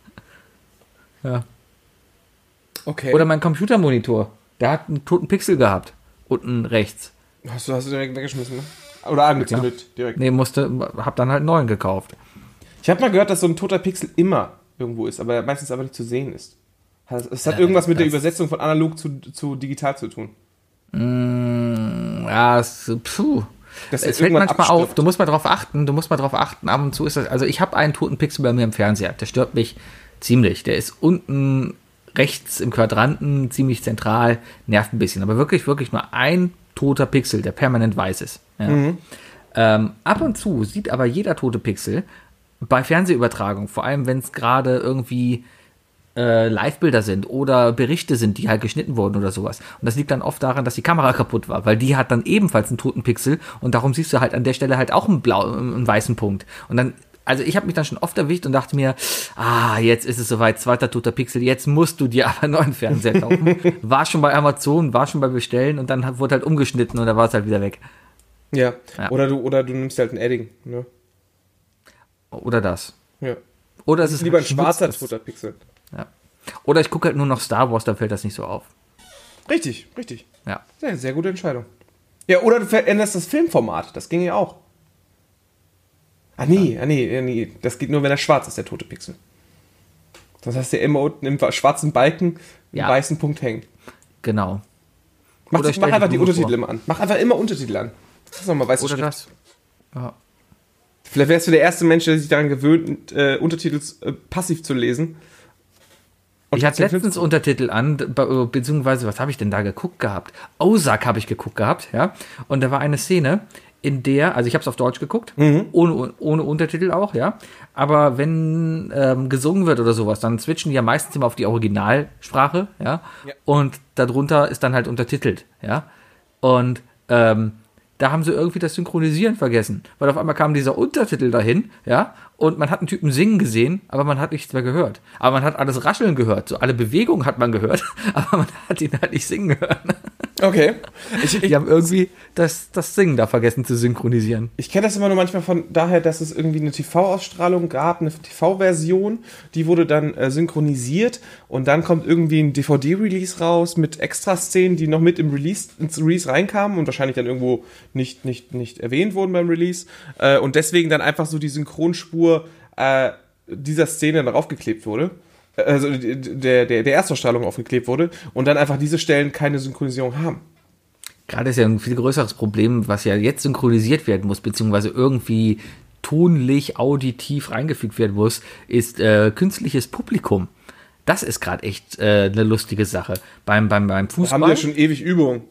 Ja. Okay. Oder mein Computermonitor. Der hat einen toten Pixel gehabt. Unten rechts. hast du, hast du direkt weggeschmissen, ne? Oder angezündet, direkt. Nee, musste, hab dann halt einen neuen gekauft. Ich habe mal gehört, dass so ein toter Pixel immer irgendwo ist, aber meistens aber nicht zu sehen ist. Es hat irgendwas mit der das- Übersetzung von analog zu, zu digital zu tun. Mm, ja, es, puh. dass Es fällt manchmal auf, abstirbt. du musst mal drauf achten, du musst mal drauf achten, ab und zu ist das, also ich habe einen toten Pixel bei mir im Fernseher, der stört mich ziemlich, der ist unten rechts im Quadranten, ziemlich zentral, nervt ein bisschen, aber wirklich, wirklich nur ein toter Pixel, der permanent weiß ist. Ja. Ähm, ab und zu sieht aber jeder tote Pixel bei Fernsehübertragung, vor allem wenn es gerade irgendwie äh, Live-Bilder sind oder Berichte sind, die halt geschnitten wurden oder sowas. Und das liegt dann oft daran, dass die Kamera kaputt war, weil die hat dann ebenfalls einen toten Pixel und darum siehst du halt an der Stelle halt auch einen, blau, einen weißen Punkt. Und dann, also ich habe mich dann schon oft erwischt und dachte mir, ah, jetzt ist es soweit, zweiter toter Pixel, jetzt musst du dir aber einen neuen Fernseher kaufen. war schon bei Amazon, war schon bei Bestellen und dann wurde halt umgeschnitten und dann war es halt wieder weg. Ja. Ja. Oder du, oder du nimmst halt ein Edding, ne? Oder das. Ja. Oder es ist Lieber ein halt schwarzer schmutzes- toter Pixel. Ja. Oder ich gucke halt nur noch Star Wars, da fällt das nicht so auf. Richtig, richtig. Ja. Sehr, sehr gute Entscheidung. Ja, oder du veränderst das Filmformat. Das ging ja auch. Ah, nee, ah, nee, ah, nee. Das geht nur, wenn er schwarz ist, der tote Pixel. Das heißt, der immer unten im schwarzen Balken einen Ja. weißen Punkt hängen. Genau. Mach, mach einfach die Untertitel vor. immer an. Mach einfach immer Untertitel an. Das ist nochmal weiße Oder Schrift. das. Ja. Vielleicht wärst du der erste Mensch, der sich daran gewöhnt, äh, Untertitel äh, passiv zu lesen. Und Ich hatte letztens Untertitel an, be- beziehungsweise, was habe ich denn da geguckt gehabt? Ozark habe ich geguckt gehabt, ja. Und da war eine Szene, in der, also ich habe es auf Deutsch geguckt, ohne, ohne Untertitel auch, ja. Aber wenn ähm, gesungen wird oder sowas, dann switchen die ja meistens immer auf die Originalsprache, ja. Ja. Und darunter ist dann halt untertitelt, ja. Und ähm, da haben sie irgendwie das Synchronisieren vergessen, weil auf einmal kam dieser Untertitel dahin, ja, und man hat einen Typen singen gesehen, aber man hat nichts mehr gehört. Aber man hat alles rascheln gehört, so alle Bewegungen hat man gehört, aber man hat ihn halt nicht singen hören. Okay. Ich, ich, Die haben irgendwie das, das Singen da vergessen zu synchronisieren. Ich kenne das immer nur manchmal von daher, dass es irgendwie eine TV-Ausstrahlung gab, eine TV-Version, die wurde dann äh, synchronisiert und dann kommt irgendwie ein DVD-Release raus mit Extra-Szenen, die noch mit im Release, ins Release reinkamen und wahrscheinlich dann irgendwo nicht, nicht, nicht erwähnt wurden beim Release äh, und deswegen dann einfach so die Synchronspur äh, dieser Szene darauf geklebt wurde. Äh, Also der, der, der Erstausstrahlung aufgeklebt wurde und dann einfach diese Stellen keine Synchronisierung haben. Gerade ist ja ein viel größeres Problem, was ja jetzt synchronisiert werden muss, beziehungsweise irgendwie tonlich, auditiv reingefügt werden muss, ist äh, künstliches Publikum. Das ist gerade echt äh, eine lustige Sache. Beim, beim, beim Fußball. Haben wir schon ewig Übung.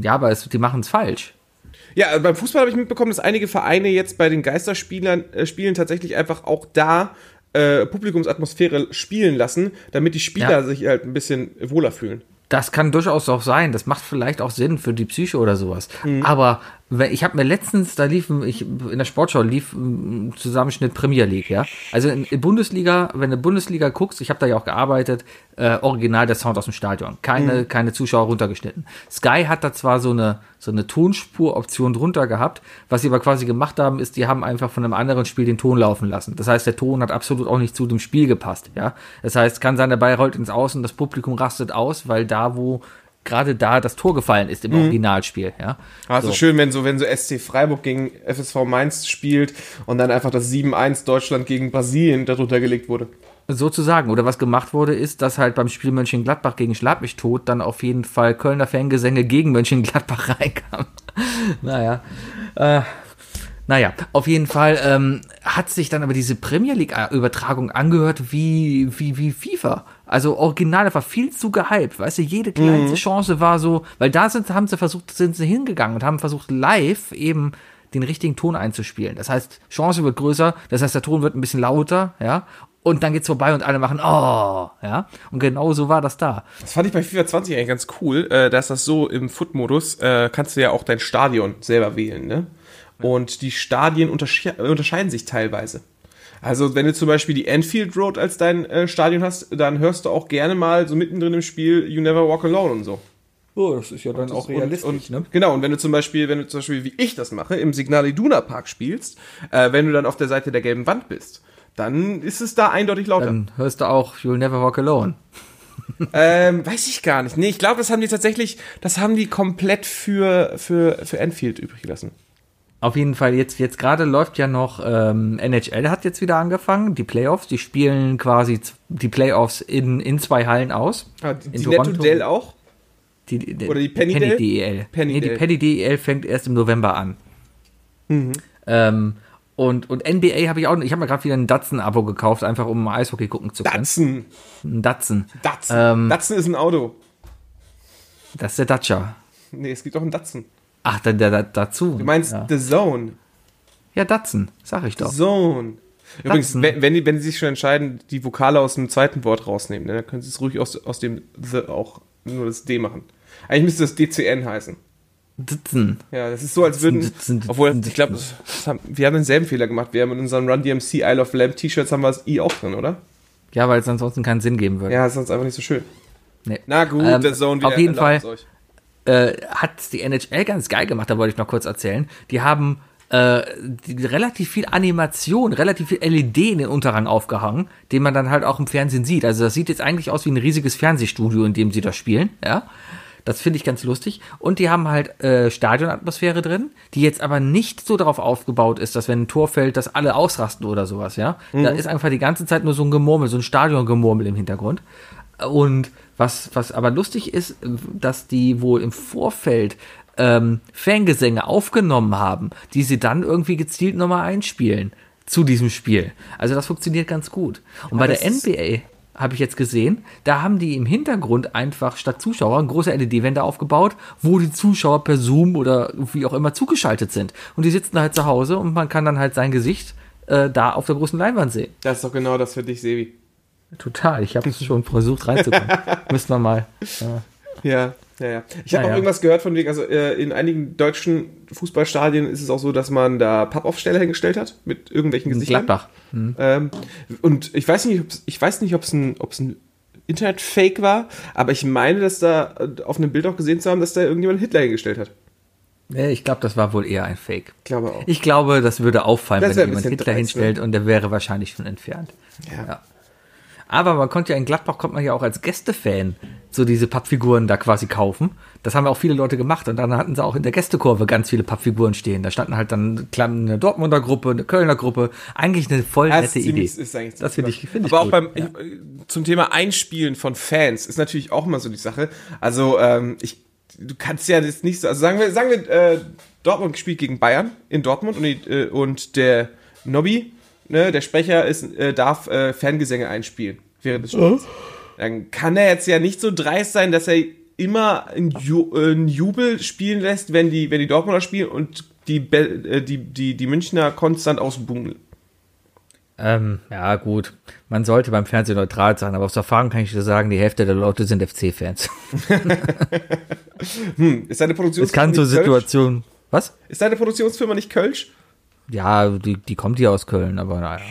ja, aber es, die machen es falsch. Ja, beim Fußball habe ich mitbekommen, dass einige Vereine jetzt bei den Geisterspielern äh, Spielen tatsächlich einfach auch da äh, Publikumsatmosphäre spielen lassen, damit die Spieler Ja. sich halt ein bisschen wohler fühlen. Das kann durchaus auch sein. Das macht vielleicht auch Sinn für die Psyche oder sowas. Aber wenn, ich habe mir letztens, da lief, ich, in der Sportschau lief ein Zusammenschnitt Premier League, ja. Also in, in Bundesliga, wenn du Bundesliga guckst, ich habe da ja auch gearbeitet, äh, original der Sound aus dem Stadion. Keine, keine Zuschauer runtergeschnitten. Sky hat da zwar so eine, so eine Tonspur-Option drunter gehabt. Was sie aber quasi gemacht haben, ist, die haben einfach von einem anderen Spiel den Ton laufen lassen. Das heißt, der Ton hat absolut auch nicht zu dem Spiel gepasst, ja. Das heißt, kann sein, der Ball rollt ins Außen, das Publikum rastet aus, weil da, wo gerade da das Tor gefallen ist im Originalspiel, ja. Also So. schön, wenn so, wenn so SC Freiburg gegen FSV Mainz spielt und dann einfach das 7-1 Deutschland gegen Brasilien darunter gelegt wurde. Sozusagen. Oder was gemacht wurde, ist, dass halt beim Spiel Mönchengladbach gegen Schlag mich tot dann auf jeden Fall Kölner Fangesänge gegen Mönchengladbach reinkamen. naja. Äh, naja, auf jeden Fall ähm, hat sich dann aber diese Premier League-Übertragung angehört wie, wie, wie FIFA. Also original, war viel zu gehypt. Weißt du, jede kleinste Chance war so, weil da sind, haben sie versucht, sind sie hingegangen und haben versucht, live eben den richtigen Ton einzuspielen. Das heißt, Chance wird größer, das heißt, der Ton wird ein bisschen lauter, ja, und dann geht's vorbei und alle machen, oh, ja, und genau so war das da. Das fand ich bei FIFA 20 eigentlich ganz cool, äh, dass das so im Foot-Modus äh, kannst du ja auch dein Stadion selber wählen, ne? Und die Stadien untersche unterscheiden sich teilweise. Also wenn du zum Beispiel die Anfield Road als dein äh, Stadion hast, dann hörst du auch gerne mal so mittendrin im Spiel You Never Walk Alone und so. Oh, das ist ja dann auch und, und, Genau, und wenn du zum Beispiel, wenn du zum Beispiel, wie ich das mache, im Signal Iduna Park spielst, äh, wenn du dann auf der Seite der gelben Wand bist, dann ist es da eindeutig lauter. Dann hörst du auch You'll Never Walk Alone. Ähm, weiß ich gar nicht. Nee, ich glaube, das haben die tatsächlich, das haben die komplett für, für, für Anfield übrig gelassen. Auf jeden Fall, jetzt, jetzt gerade läuft ja noch, ähm, NHL hat jetzt wieder angefangen, die Playoffs, die spielen quasi die Playoffs in, in zwei Hallen aus. Ah, die In die Netto. Dell auch? Die, die, Oder die Penny Penny Del? DEL. Penny nee, die. Penny DEL fängt erst im November an. Ähm, und, und NBA habe ich auch, ich habe mir gerade wieder ein Datsun-Abo gekauft, einfach um Eishockey gucken zu können. Datsun. Ein Datsun. Datsun. Ähm, Datsun ist ein Auto. Das ist der Dacia. Nee, es gibt auch einen Datsun. Ach, der, der, der dazu. Du meinst ja. The Zone. ja, Datsun, sag ich doch. Zone. Übrigens, Datsun. wenn, wenn, die, wenn sie sich schon entscheiden, die Vokale aus dem zweiten Wort rausnehmen, ne, dann können sie es ruhig aus, aus dem The auch nur das D machen. Eigentlich müsste das DCN heißen. Datsun. Ja, das ist so, als würden. Datsun, Datsun, Obwohl, ich glaube, wir haben denselben Fehler gemacht. Wir haben in unseren Run DMC Isle of Lamb T-Shirts haben wir das I auch drin, oder? Ja, weil es ansonsten keinen Sinn geben würde. Ja, ist sonst einfach nicht so schön. Nee. Na gut, Ähm, The Zone auf jeden Fall. euch. Äh, hat die NHL ganz geil gemacht, da wollte ich noch kurz erzählen. Die haben äh, die, relativ viel Animation, relativ viel LED in den Unterrang aufgehangen, den man dann halt auch im Fernsehen sieht. Also das sieht jetzt eigentlich aus wie ein riesiges Fernsehstudio, in dem sie das spielen, ja. Das finde ich ganz lustig. Und die haben halt äh, Stadionatmosphäre drin, die jetzt aber nicht so darauf aufgebaut ist, dass wenn ein Tor fällt, dass alle ausrasten oder sowas, ja. Da ist einfach die ganze Zeit nur so ein Gemurmel, so ein Stadiongemurmel im Hintergrund. Und was, was aber lustig ist, dass die wohl im Vorfeld ähm, Fangesänge aufgenommen haben, die sie dann irgendwie gezielt nochmal einspielen zu diesem Spiel. Also das funktioniert ganz gut. Und bei der NBA habe ich jetzt gesehen, da haben die im Hintergrund einfach statt Zuschauer eine große LED-Wände aufgebaut, wo die Zuschauer per Zoom oder wie auch immer zugeschaltet sind. Und die sitzen halt zu Hause und man kann dann halt sein Gesicht äh, da auf der großen Leinwand sehen. Das ist doch genau das für dich, Sebi. Total, ich habe schon versucht reinzukommen. Müssen wir mal. Äh, Ja, ja, ja. Ich habe Ja, auch ja. irgendwas gehört von wegen, also äh, in einigen deutschen Fußballstadien ist es auch so, dass man da Pappaufsteller hingestellt hat mit irgendwelchen Gesichtern. Gladbach. Ähm, und ich weiß nicht, ob's, ich weiß nicht, ob es ein, ob's ein Internet-Fake war, aber ich meine, dass da äh, auf einem Bild auch gesehen zu haben, dass da irgendjemand Hitler hingestellt hat. Nee, ich glaube, das war wohl eher ein Fake. Ich glaube auch. Ich glaube, das würde auffallen, Das wenn jemand Hitler dreist, hinstellt und der wäre wahrscheinlich schon entfernt. Ja. Ja. Aber man konnte ja in Gladbach kommt man ja auch als Gästefan so diese Pappfiguren da quasi kaufen. Das haben ja auch viele Leute gemacht und dann hatten sie auch in der Gästekurve ganz viele Pappfiguren stehen. Da standen halt dann eine Dortmunder Gruppe, eine Kölner Gruppe. Eigentlich eine voll nette ist Idee. ziemlich- ist eigentlich das finde ich, finde ich Aber auch gut. beim ja. ich, zum Thema Einspielen von Fans ist natürlich auch immer so die Sache. Also ähm, ich, du kannst ja jetzt nicht so, also sagen wir, sagen wir, äh, Dortmund spielt gegen Bayern in Dortmund und, äh, und der Nobby, ne, der Sprecher ist, äh, darf äh, Fangesänge einspielen während des Spiels. Dann kann er jetzt ja nicht so dreist sein, dass er immer einen, Ju äh, einen Jubel spielen lässt, wenn die, wenn die Dortmunder spielen und die, Be äh, die, die, die Münchner konstant ausbummeln. Ähm, ja, gut. Man sollte beim Fernsehen neutral sein, aber aus Erfahrung kann ich dir sagen, die Hälfte der Leute sind FC-Fans. Ist deine Produktionsfirma Es kann nicht so Kölsch? Situationen. Was? Ist deine Produktionsfirma nicht Kölsch? Ja, die, die kommt ja aus Köln, aber naja.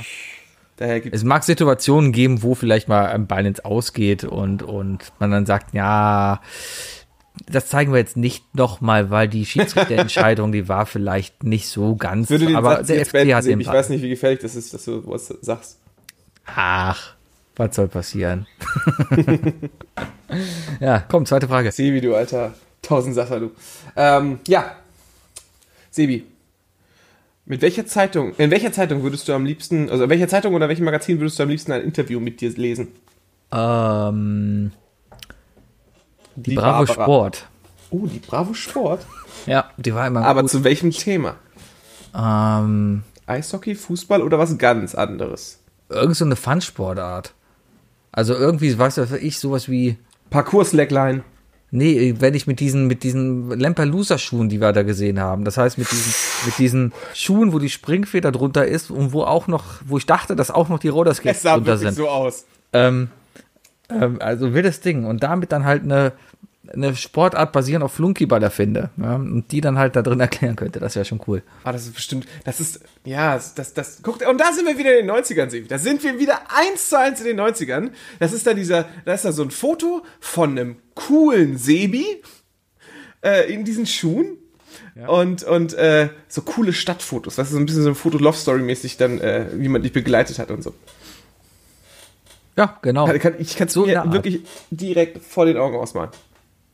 Daher gibt Es mag Situationen geben, wo vielleicht mal ein Bein ins Ausgeht und, und man dann sagt, ja, das zeigen wir jetzt nicht nochmal, weil die Schiedsrichterentscheidung, die war vielleicht nicht so ganz, würde den aber Satz der FC hat den Ich weiß nicht, wie gefährlich das ist, dass du was sagst. Ach, was soll passieren? ja, komm, zweite Frage. Sebi, du alter Tausendsasser, du. Ähm, ja. Sebi. Mit welcher Zeitung, in welcher Zeitung würdest du am liebsten, also in welcher Zeitung oder welchem Magazin würdest du am liebsten ein Interview mit dir lesen? Ähm, die, Die Bravo Barbara. Sport. Oh, die Bravo Sport. Ja, die war immer Aber gut. zu welchem Thema? Ähm, Eishockey, Fußball oder was ganz anderes? irgend so eine Fun-Sportart. Also irgendwie, weißt du, ich, sowas wie, Parcours-Slackline. Nee, wenn ich mit diesen, mit diesen Lampelusa-Schuhen, die wir da gesehen haben, das heißt mit diesen, mit diesen Schuhen, wo die Springfeder drunter ist und wo auch noch, wo ich dachte, dass auch noch die Es Rollerskates sah drunter wirklich sind. so aus. Ähm, ähm, also wildes Ding. Und damit dann halt eine, eine Sportart basierend auf Flunkyball erfinde. Ja, und die dann halt da drin erklären könnte. Das wäre schon cool. Ah, das ist bestimmt, das ist, ja, das, das, guckt, und da sind wir wieder in den 90ern, Sebi. Da sind wir wieder eins zu eins in den 90ern. Das ist da dieser, da ist da so ein Foto von einem coolen Sebi, äh, in diesen Schuhen. Und, und, äh, so coole Stadtfotos. Das ist so ein bisschen so ein Foto-Love-Story-mäßig dann, äh, wie man dich begleitet hat und so. Ja, genau. Ich kann es So mir wirklich direkt vor den Augen ausmalen.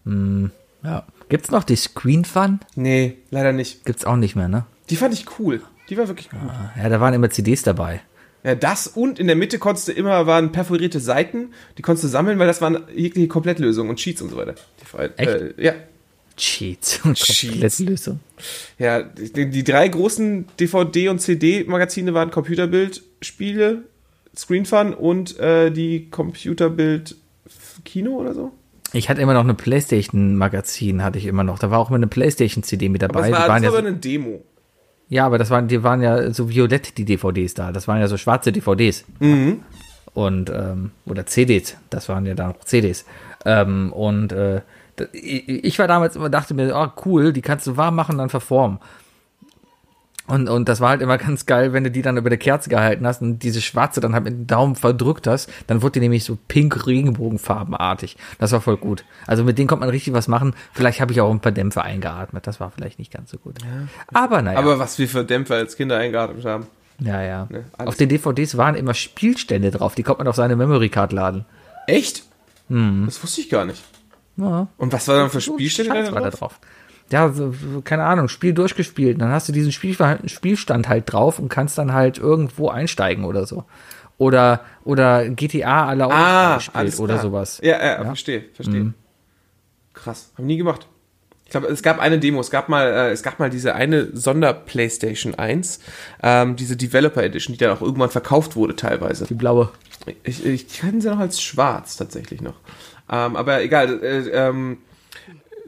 Ja. Gibt's noch die Screen Fun? Nee, leider nicht. Gibt's auch nicht mehr, ne? Die fand ich cool. Die war wirklich cool. Ja, da waren immer CDs dabei. Ja, das und in der Mitte konntest du immer, waren perforierte Seiten, die konntest du sammeln, weil das waren jegliche Komplettlösungen und Cheats und so weiter. Die Echt? Äh, ja. Cheats. Komplette Lösung. Ja, die, die drei großen DVD- und CD-Magazine waren Computerbild, Spiele, Screenfun und äh, die Computerbild Kino oder so. Ich hatte immer noch eine Playstation-Magazin, hatte ich immer noch. Da war auch immer eine Playstation-CD mit dabei. Aber Die das war, waren das ja so, aber eine Demo. ja, aber das waren, die waren ja so violett, die DVDs da. Das waren ja so schwarze DVDs. Und, ähm, oder CDs. Das waren ja dann auch CDs. Ähm, und äh, ich ich war damals immer, dachte mir, oh cool, die kannst du warm machen, dann verformen. Und, und das war halt immer ganz geil, wenn du die dann über der Kerze gehalten hast und diese schwarze dann halt mit dem Daumen verdrückt hast, dann wurde die nämlich so pink regenbogenfarbenartig. Das war voll gut. Also mit denen konnte man richtig was machen. Vielleicht habe ich auch ein paar Dämpfe eingeatmet. Das war vielleicht nicht ganz so gut. Aber naja. Aber was wir für Dämpfer als Kinder eingeatmet haben. ja, ja. Ne, auf den DVDs waren immer Spielstände drauf. Die konnte man auf seine Memory Card laden. Echt? Das wusste ich gar nicht. Ja. Und was war dann für Spielstände da drauf? drauf. Ja, keine Ahnung, Spiel durchgespielt. Dann hast du diesen Spiel, Spielstand halt drauf und kannst dann halt irgendwo einsteigen oder so. Oder, oder GTA alle auch Ah, gespielt oder sowas. Ja, ja, verstehe, verstehe. Krass, haben nie gemacht. Ich glaube, es gab eine Demo, es gab mal, äh, es gab mal diese eine Sonder-Playstation 1, ähm, diese Developer Edition, die dann auch irgendwann verkauft wurde teilweise. Die blaue. Ich, ich kenne sie noch als schwarz tatsächlich noch. Ähm, aber egal, äh, ähm,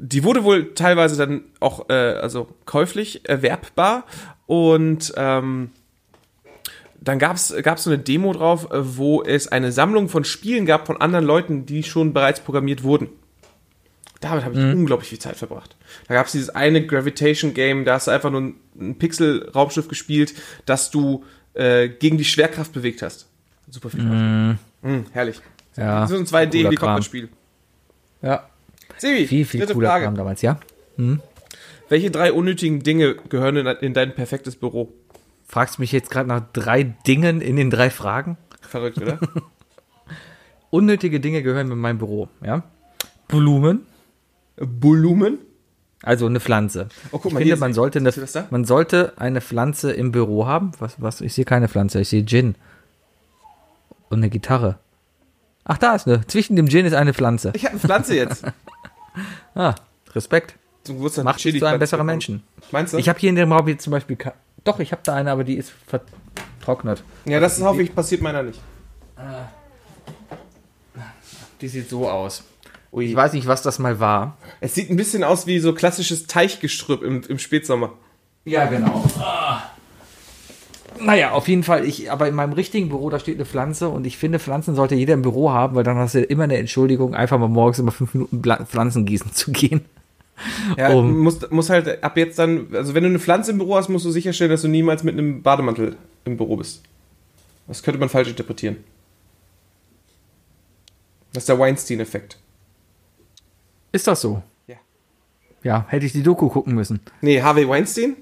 die wurde wohl teilweise dann auch äh, also käuflich erwerbbar und ähm, dann gab's gab's so eine Demo drauf, äh, wo es eine Sammlung von Spielen gab von anderen Leuten, die schon bereits programmiert wurden. Damit habe ich unglaublich viel Zeit verbracht. Da gab's dieses eine Gravitation-Game, da hast du einfach nur ein, ein Pixel-Raumschiff gespielt, das du äh, gegen die Schwerkraft bewegt hast. Super viel Spaß. Mm, herrlich. Ja, Das ist ein 2D cooler Helikopterspiel. Ja. Sebi, Viel, viel dritte cooler Frage. Kram damals, ja? Welche drei unnötigen Dinge gehören in, in dein perfektes Büro? Fragst du mich jetzt gerade nach drei Dingen in den drei Fragen? Verrückt, oder? Unnötige Dinge gehören in mein Büro, ja? Blumen, Volumen? also eine Pflanze. Oh, guck ich mal, finde, hier ist man sollte, eine, man sollte eine Pflanze im Büro haben. Was, was? Ich sehe keine Pflanze, ich sehe Gin. Und eine Gitarre. Ach, da ist eine. Zwischen dem Gin ist eine Pflanze. Ich habe eine Pflanze jetzt. Ah, Respekt. Zum Geburtstag Macht dich zu einem besseren. Menschen. Meinst du? Ich habe hier in dem Raum jetzt zum Beispiel. Doch, ich habe da eine, aber die ist vertrocknet. ja, das ist, hoffe ich, passiert meiner nicht. Die sieht so aus. Ich weiß nicht, was das mal war. Es sieht ein bisschen aus wie so klassisches Teichgestrüpp im, im Spätsommer. Ja, genau. Ah. Naja, auf jeden Fall, ich, aber in meinem richtigen Büro, da steht eine Pflanze und ich finde, Pflanzen sollte jeder im Büro haben, weil dann hast du immer eine Entschuldigung, einfach mal morgens immer fünf Minuten Pflanzen gießen zu gehen. Ja, Um- muss, muss halt ab jetzt dann, also wenn du eine Pflanze im Büro hast, musst du sicherstellen, dass du niemals mit einem Bademantel im Büro bist. Das könnte man falsch interpretieren. Das ist der Weinstein-Effekt. Ist das so? Ja. Ja, hätte ich die Doku gucken müssen. Nee, Harvey Weinstein?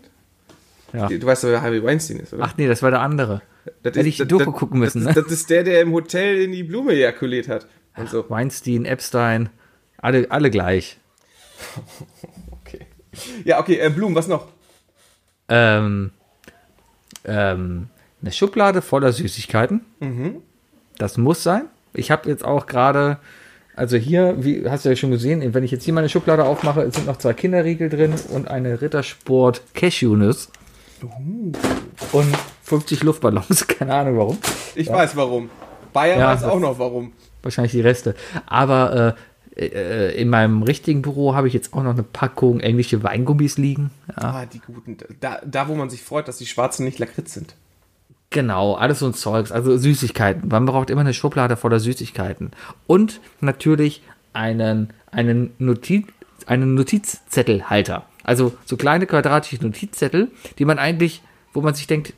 Ja. Du weißt doch, wer Harvey Weinstein ist, oder? Ach nee, das war der andere. das hätte ich die Doku gucken müssen, das, ne? Das ist der, der im Hotel in die Blume ejakuliert hat. Und so. Weinstein, Epstein, alle, alle gleich. Okay. Ja, okay, äh, Blumen, was noch? Ähm, ähm, eine Schublade voller Süßigkeiten. Mhm. Das muss sein. Ich habe jetzt auch gerade, also hier, wie hast du ja schon gesehen, wenn ich jetzt hier meine Schublade aufmache, sind noch zwei Kinderriegel drin und eine Rittersport Cashewnuss. Uh. Und 50 Luftballons, keine Ahnung warum. Ich weiß warum. Bayer Ja, weiß auch noch warum. Wahrscheinlich die Reste. Aber äh, äh, in meinem richtigen Büro habe ich jetzt auch noch eine Packung englische Weingummis liegen. Ja. Ah, die guten. Da, da, wo man sich freut, dass die Schwarzen nicht Lakritz sind. Genau, alles so ein Zeugs, also Süßigkeiten. Man braucht immer eine Schublade voller Süßigkeiten. Und natürlich einen, einen, Notiz, einen Notizzettelhalter. Also so kleine quadratische Notizzettel, die man eigentlich, wo man sich denkt,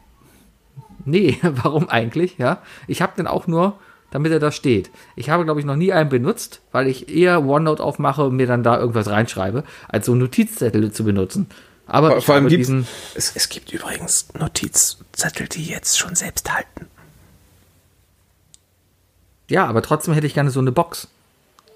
nee, warum eigentlich? Ja, ich habe den auch nur, damit er da steht. Ich habe, glaube ich, noch nie einen benutzt, weil ich eher OneNote aufmache und mir dann da irgendwas reinschreibe, als so Notizzettel zu benutzen. Aber Vor, allem diesen, es, es gibt übrigens Notizzettel, die jetzt schon selbst halten. ja, aber trotzdem hätte ich gerne so eine Box.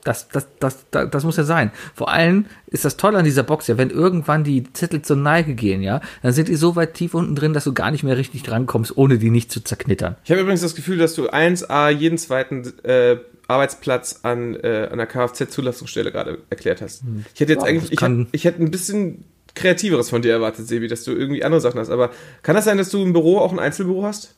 Das, das, das, das, das muss ja sein. Vor allem ist das toll an dieser Box ja, wenn irgendwann die Zettel zur Neige gehen, ja, dann sind die so weit tief unten drin, dass du gar nicht mehr richtig drankommst, ohne die nicht zu zerknittern. Ich habe übrigens das Gefühl, dass du 1A jeden zweiten äh, Arbeitsplatz an, äh, an der Kfz-Zulassungsstelle gerade erklärt hast. Ich hätte jetzt Ja, eigentlich, ich, hätte, ich hätte ein bisschen kreativeres von dir erwartet, Sebi, dass du irgendwie andere Sachen hast. Aber kann das sein, dass du im Büro auch ein Einzelbüro hast?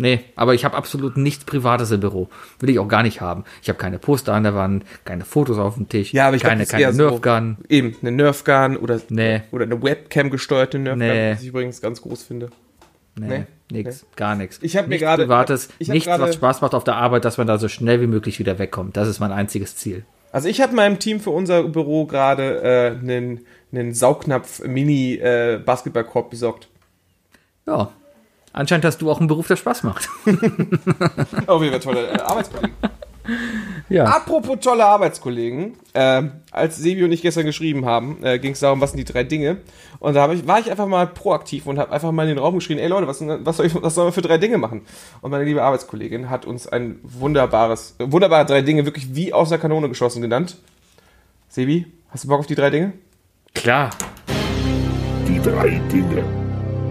Nee, aber ich habe absolut nichts Privates im Büro. Will ich auch gar nicht haben. Ich habe keine Poster an der Wand, keine Fotos auf dem Tisch, keine, glaub, das ist keine eher so- Nerfgun. Eben, eine Nerfgun oder, Nee. oder eine Webcam-gesteuerte Nerfgun, Nee. was ich übrigens ganz groß finde. Nee, Nee, nix, gar nichts. Ich hab mir Nichts gerade- Privates, ich hab nichts, gerade- was Spaß macht auf der Arbeit, dass man da so schnell wie möglich wieder wegkommt. Das ist mein einziges Ziel. Also ich habe meinem Team für unser Büro gerade äh, einen, einen Saugnapf-Mini-Basketballkorb besorgt. Ja. Anscheinend hast du auch einen Beruf, der Spaß macht. Auf jeden Fall tolle äh, Arbeitskollegen. ja. Apropos tolle Arbeitskollegen, ähm, als Sebi und ich gestern geschrieben haben, äh, ging es darum, was sind die drei Dinge. Und da ich, war ich einfach mal proaktiv und habe einfach mal in den Raum geschrien, ey Leute, was, was, soll ich, was sollen wir für drei Dinge machen? Und meine liebe Arbeitskollegin hat uns ein wunderbares, äh, wunderbare drei Dinge, wirklich wie aus der Kanone geschossen genannt. Sebi, hast du Bock auf die drei Dinge? Klar. Die drei Dinge.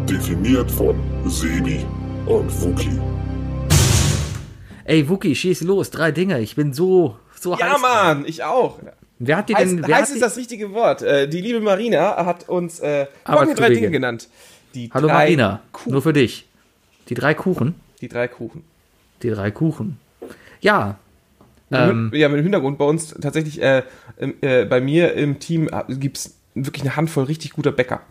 Definiert von Sebi und Fuki. Ey, Wookie, schieß los. Drei Dinge. Ich bin so, so Ja, heiß. Mann, ich auch. Wer hat die Heiß, denn, wer heiß hat ist das richtige Wort. Äh, die liebe Marina hat uns äh, folgende drei. Dinge genannt. Die Hallo drei Marina. Kuchen. Nur für dich. Die drei Kuchen. Die drei Kuchen. Die drei Kuchen. Ja. Ähm, ja, mit dem Hintergrund bei uns tatsächlich, äh, äh, bei mir im Team gibt es wirklich eine Handvoll richtig guter Bäcker.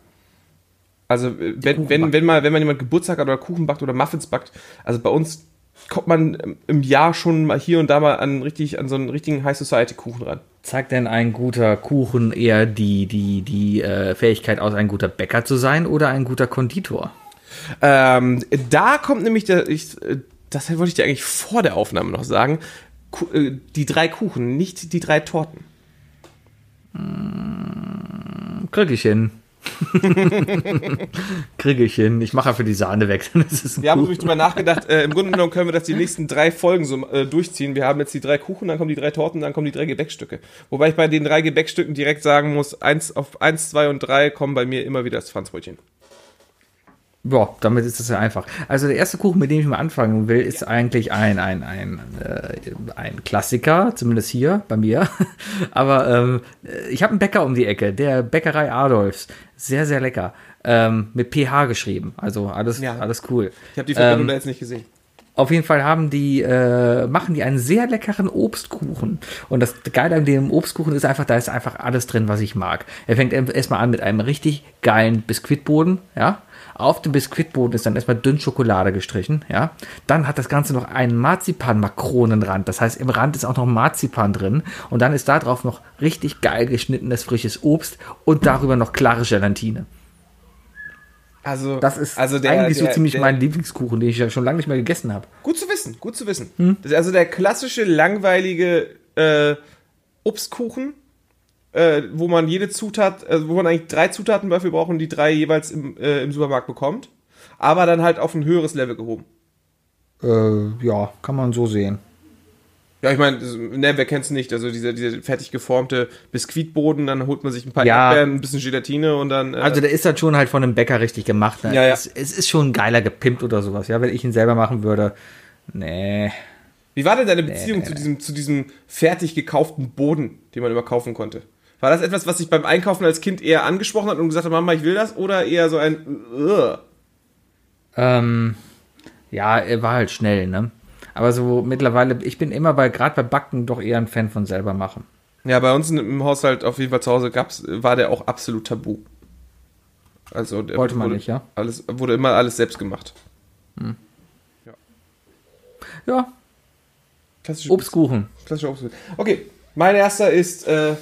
Also wenn, wenn, wenn mal, wenn man jemand Geburtstag hat oder Kuchen backt oder Muffins backt, also bei uns kommt man ähm, im Jahr schon mal hier und da mal an richtig an so einen richtigen High Society Kuchen ran. zeigt denn ein guter Kuchen eher die, die, die äh, Fähigkeit aus, ein guter Bäcker zu sein oder ein guter Konditor? Ähm, da kommt nämlich der, ich, äh, das wollte ich dir eigentlich vor der Aufnahme noch sagen, äh, die drei Kuchen, nicht die drei Torten. Krieg ich hin. Krieg ich hin. Ich mache für die Sahne ein Wir haben nämlich drüber nachgedacht, äh, im Grunde genommen können wir das die nächsten drei Folgen so äh, durchziehen. Wir haben jetzt die drei Kuchen, dann kommen die drei Torten, dann kommen die drei Gebäckstücke. Wobei ich bei den drei Gebäckstücken direkt sagen muss, eins auf eins, zwei und drei kommen bei mir immer wieder das Franzbrötchen. Boah, damit ist es ja einfach. Also der erste Kuchen, mit dem ich mal anfangen will, ist eigentlich ein, ein, ein, äh, ein Klassiker, zumindest hier bei mir. Aber ähm, ich habe einen Bäcker um die Ecke, der Bäckerei Adolfs. Sehr, sehr lecker. Ähm, mit PH geschrieben. Also alles, Ja. alles cool. Ich habe die Verbindung Ähm, da jetzt nicht gesehen. Auf jeden Fall haben die, äh, machen die einen sehr leckeren Obstkuchen. Und das Geile an dem Obstkuchen ist einfach, da ist einfach alles drin, was ich mag. Er fängt erstmal an mit einem richtig geilen Biskuitboden, ja. Auf dem Biskuitboden ist dann erstmal dünn Schokolade gestrichen, ja. Dann hat das Ganze noch einen Marzipan-Makronenrand. Das heißt, im Rand ist auch noch Marzipan drin. Und dann ist da drauf noch richtig geil geschnittenes frisches Obst und darüber noch klare Gelatine. Also, Das ist also der, eigentlich der, so ziemlich der, mein Lieblingskuchen, den ich ja schon lange nicht mehr gegessen habe. Gut zu wissen, gut zu wissen. Hm? Das ist also der klassische, langweilige äh, Obstkuchen, äh, wo man jede Zutat, äh, wo man eigentlich drei Zutaten dafür braucht und die drei jeweils im, äh, im Supermarkt bekommt. Aber dann halt auf ein höheres Level gehoben. Äh, ja, kann man so sehen. Ja, ich meine, ne, wer kennt's nicht? Also dieser, dieser fertig geformte Biskuitboden, dann holt man sich ein paar Ja. Erdbeeren, ein bisschen Gelatine und dann. Äh, Also der ist halt schon halt von einem Bäcker richtig gemacht. Ne? Ja, ja. Es, es ist schon geiler gepimpt oder sowas. Ja, wenn ich ihn selber machen würde. Nee. wie war denn deine Beziehung zu diesem, zu diesem fertig gekauften Boden, den man immer kaufen konnte? War das etwas, was sich beim Einkaufen als Kind eher angesprochen hat und gesagt hat, Mama, ich will das? Oder eher so ein Ugh? Ähm, ja, er war halt schnell, ne? Aber so mittlerweile, ich bin immer bei, gerade bei Backen doch eher ein Fan von selber machen. Ja, bei uns im Haushalt auf jeden Fall zu Hause gab's, war der auch absolut tabu. Also der Wollte man wurde nicht, ja? Alles, wurde immer alles selbst gemacht. Ja, Klassische Obstkuchen. Klassischer Obstkuchen. Okay, mein erster ist äh,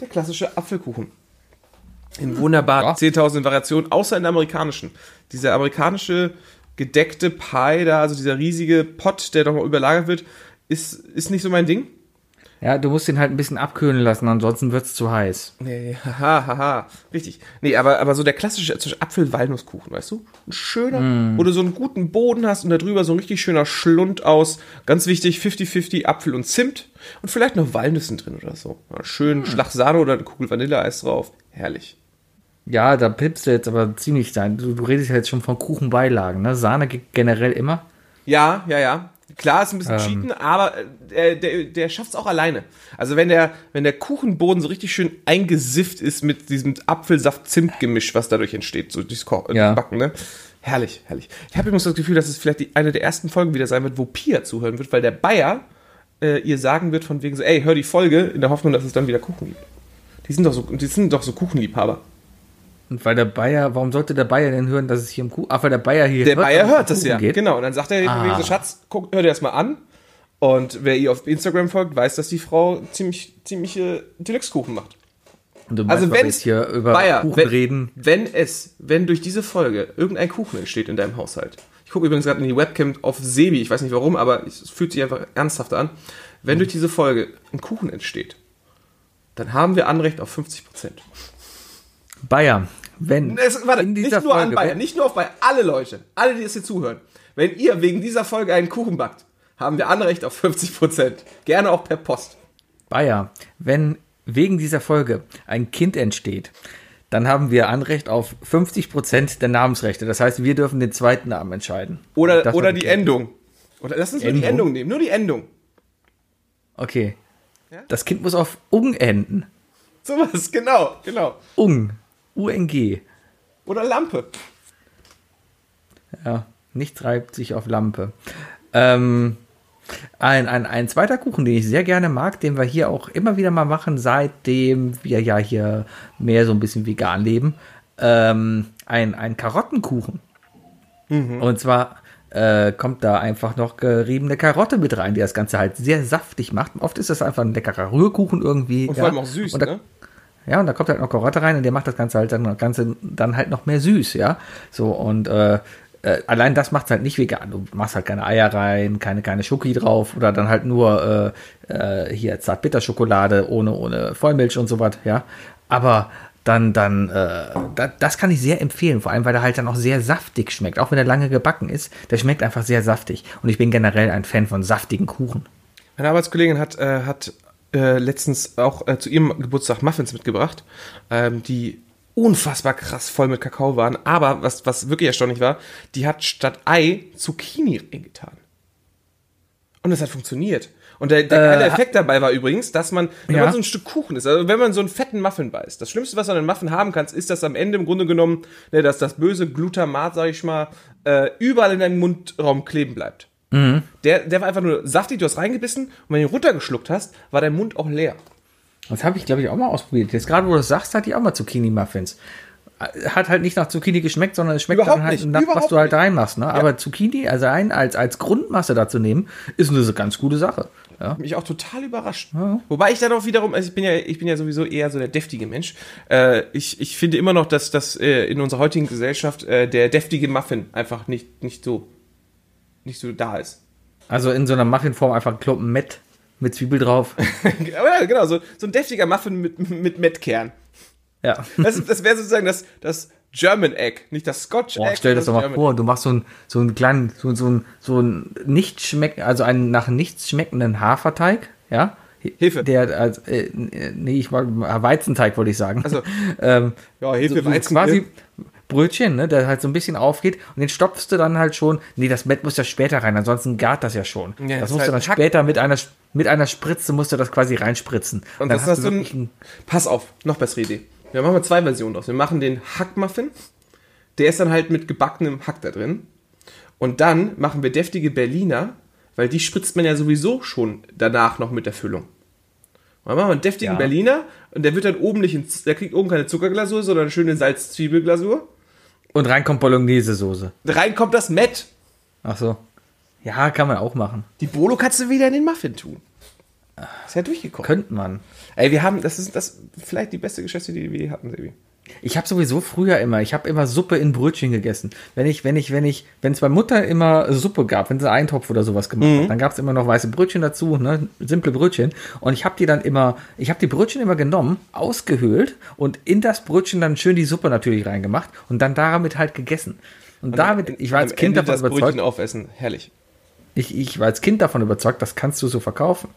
der klassische Apfelkuchen. In wunderbar Ja. 10.000 Variationen, außer in der amerikanischen. Dieser amerikanische gedeckte Pie da, also dieser riesige Pot, der nochmal überlagert wird, ist, ist nicht so mein Ding. Ja, du musst ihn halt ein bisschen abkühlen lassen, ansonsten wird's zu heiß. Nee, haha, haha, richtig. Nee, aber, aber so der klassische Apfel-Walnusskuchen, weißt du? Ein schöner, wo du so einen guten Boden hast und da drüber so ein richtig schöner Schlund aus, ganz wichtig, 50-50 Apfel und Zimt und vielleicht noch Walnüssen drin oder so. Ja, schön Schlag Sahne oder eine Kugel Vanilleeis drauf. Herrlich. Ja, da pippst du jetzt aber ziemlich sein. Du, du redest ja jetzt schon von Kuchenbeilagen, ne? Sahne ge- generell immer. Ja, ja, ja. Klar, ist ein bisschen cheaten, aber äh, der, der schafft es auch alleine. Also wenn der, wenn der Kuchenboden so richtig schön eingesifft ist mit diesem Apfelsaft-Zimt-Gemisch, was dadurch entsteht, so dieses Ko äh, Ja. Backen, ne? Herrlich, herrlich. Ich habe übrigens das Gefühl, dass es vielleicht die, eine der ersten Folgen wieder sein wird, wo Pia zuhören wird, weil der Bayer äh, ihr sagen wird von wegen so, ey, hör die Folge, in der Hoffnung, dass es dann wieder Kuchen gibt. Die sind doch so, die sind doch so Kuchenliebhaber. Und weil der Bayer, warum sollte der Bayer denn hören, dass es hier im Kuchen, ach, weil der Bayer hier Der Bayer es um hört das ja. Geht? Genau. Und dann sagt er wegen so, Ah. Schatz, guck, hör dir das mal an. Und wer ihr auf Instagram folgt, weiß, dass die Frau ziemlich, ziemliche Deluxe-Kuchen macht. Und du meinst, Also wenn jetzt hier über Bayer, Kuchen wenn, reden. wenn es, wenn durch diese Folge irgendein Kuchen entsteht in deinem Haushalt. Ich gucke übrigens gerade in die Webcam auf Sebi, ich weiß nicht warum, aber es fühlt sich einfach ernsthaft an. Wenn durch diese Folge ein Kuchen entsteht, dann haben wir Anrecht auf 50 Prozent. Bayer, wenn Es, warte, in nicht dieser nur an Folge, Bayern, nicht nur auf Bayern, alle Leute, alle, die jetzt hier zuhören. Wenn ihr wegen dieser Folge einen Kuchen backt, haben wir Anrecht auf 50 Prozent. Gerne auch per Post. Bayer, wenn wegen dieser Folge ein Kind entsteht, dann haben wir Anrecht auf 50% der Namensrechte. Das heißt, wir dürfen den zweiten Namen entscheiden. Oder, oder die. Endung. Oder lass uns nur die Endung? Endung nehmen, nur die Endung. Okay. Das Kind muss auf Ung enden. Sowas, genau, genau. Ung. UNG. Oder Lampe. Ja, nichts reibt sich auf Lampe. Ähm, ein, ein, ein zweiter Kuchen, den ich sehr gerne mag, den wir hier auch immer wieder mal machen, seitdem wir ja hier mehr so ein bisschen vegan leben. Ähm, ein, ein Karottenkuchen. Und zwar äh, kommt da einfach noch geriebene Karotte mit rein, die das Ganze halt sehr saftig macht. Oft ist das einfach ein leckerer Rührkuchen irgendwie. Und vor allem auch süß, und da, ne? Ja, und da kommt halt noch Karotte rein und der macht das Ganze halt dann, das Ganze dann halt noch mehr süß, ja. So, und äh, äh, allein das macht halt nicht vegan. Du machst halt keine Eier rein, keine, keine Schoki drauf oder dann halt nur äh, äh, hier Zartbitterschokolade ohne, ohne Vollmilch und so was, ja. Aber dann, dann, äh, da, das kann ich sehr empfehlen, vor allem, weil er halt dann auch sehr saftig schmeckt, auch wenn er lange gebacken ist. Der schmeckt einfach sehr saftig. Und ich bin generell ein Fan von saftigen Kuchen. Meine Arbeitskollegin hat, äh, hat äh, letztens auch äh, zu ihrem Geburtstag Muffins mitgebracht, ähm, die unfassbar krass voll mit Kakao waren. Aber was, was wirklich erstaunlich war, die hat statt Ei Zucchini reingetan. Und das hat funktioniert. Und der, der geile Effekt dabei war übrigens, dass man, wenn Ja. man so ein Stück Kuchen ist, also wenn man so einen fetten Muffin beißt, das Schlimmste, was du an einem Muffin haben kannst, ist, dass am Ende im Grunde genommen, ne, dass das böse Glutamat, sag ich mal, äh, überall in deinem Mundraum kleben bleibt. Der, der war einfach nur saftig, du hast reingebissen und wenn du ihn runtergeschluckt hast, war dein Mund auch leer. Das habe ich, glaube ich, auch mal ausprobiert. Jetzt gerade, wo du das sagst, hatte ich auch mal Zucchini-Muffins. Hat halt nicht nach Zucchini geschmeckt, sondern es schmeckt Überhaupt dann halt nicht, nach, was du halt reinmachst. Ne? Aber Zucchini, also ein, als, als Grundmasse dazu nehmen, ist eine ganz gute Sache. Ja. Mich auch total überrascht. Wobei ich dann auch wiederum, also ich bin ja, ich bin ja sowieso eher so der deftige Mensch. Äh, ich, ich finde immer noch, dass das äh, in unserer heutigen Gesellschaft äh, der deftige Muffin einfach nicht, nicht so nicht so da ist. Also in so einer Muffinform einfach ein Klumpen Mett mit Zwiebel drauf. Ja, genau, so, so ein deftiger Muffin mit, mit Mettkern. ja. Das, das wäre sozusagen das, das German Egg, nicht das Scotch Boah, Egg. stell dir das doch mal German vor, du machst so einen, so einen kleinen, so, so einen, so einen nicht schmecken, also einen nach nichts schmeckenden Haferteig, ja? Hefe. Der, also, äh, nee, ich war, Weizenteig wollte ich sagen. Also, ähm, Ja, Hefe, so, Weizen, quasi ne? Brötchen, ne, der halt so ein bisschen aufgeht und den stopfst du dann halt schon. Nee, das Bett muss ja später rein, ansonsten gart das ja schon. Ja, das musst du halt dann Hack- später mit einer, mit einer Spritze musst du das quasi reinspritzen. Und dann das hast du wirklich ein, Pass auf, noch bessere Idee. Wir machen mal zwei Versionen draus. Wir machen den Hackmuffin. Der ist dann halt mit gebackenem Hack da drin. Und dann machen wir deftige Berliner, weil die spritzt man ja sowieso schon danach noch mit der Füllung. Und dann machen wir einen deftigen Ja. Berliner und der wird dann oben nicht, in, der kriegt oben keine Zuckerglasur, sondern eine schöne Salz-Zwiebelglasur. Und rein kommt Bolognese-Soße. Rein kommt das Met. Ach so. Ja, kann man auch machen. Die Bolo kannst du wieder in den Muffin tun. Ist ja durchgekommen. Könnte man. Ey, wir haben, das ist das vielleicht die beste Geschäftsidee, die wir hatten, Sebi. Ich habe sowieso früher immer, ich habe immer Suppe in Brötchen gegessen. Wenn ich, wenn ich, wenn ich, wenn es bei Mutter immer Suppe gab, wenn sie einen Eintopf oder sowas gemacht Mhm. hat, dann gab es immer noch weiße Brötchen dazu, ne, simple Brötchen. Und ich habe die dann immer, ich habe die Brötchen immer genommen, ausgehöhlt und in das Brötchen dann schön die Suppe natürlich reingemacht und dann damit halt gegessen. Und damit, ich war als Kind Ende davon das überzeugt, Brötchen aufessen. Herrlich. ich, ich war als Kind davon überzeugt, das kannst du so verkaufen.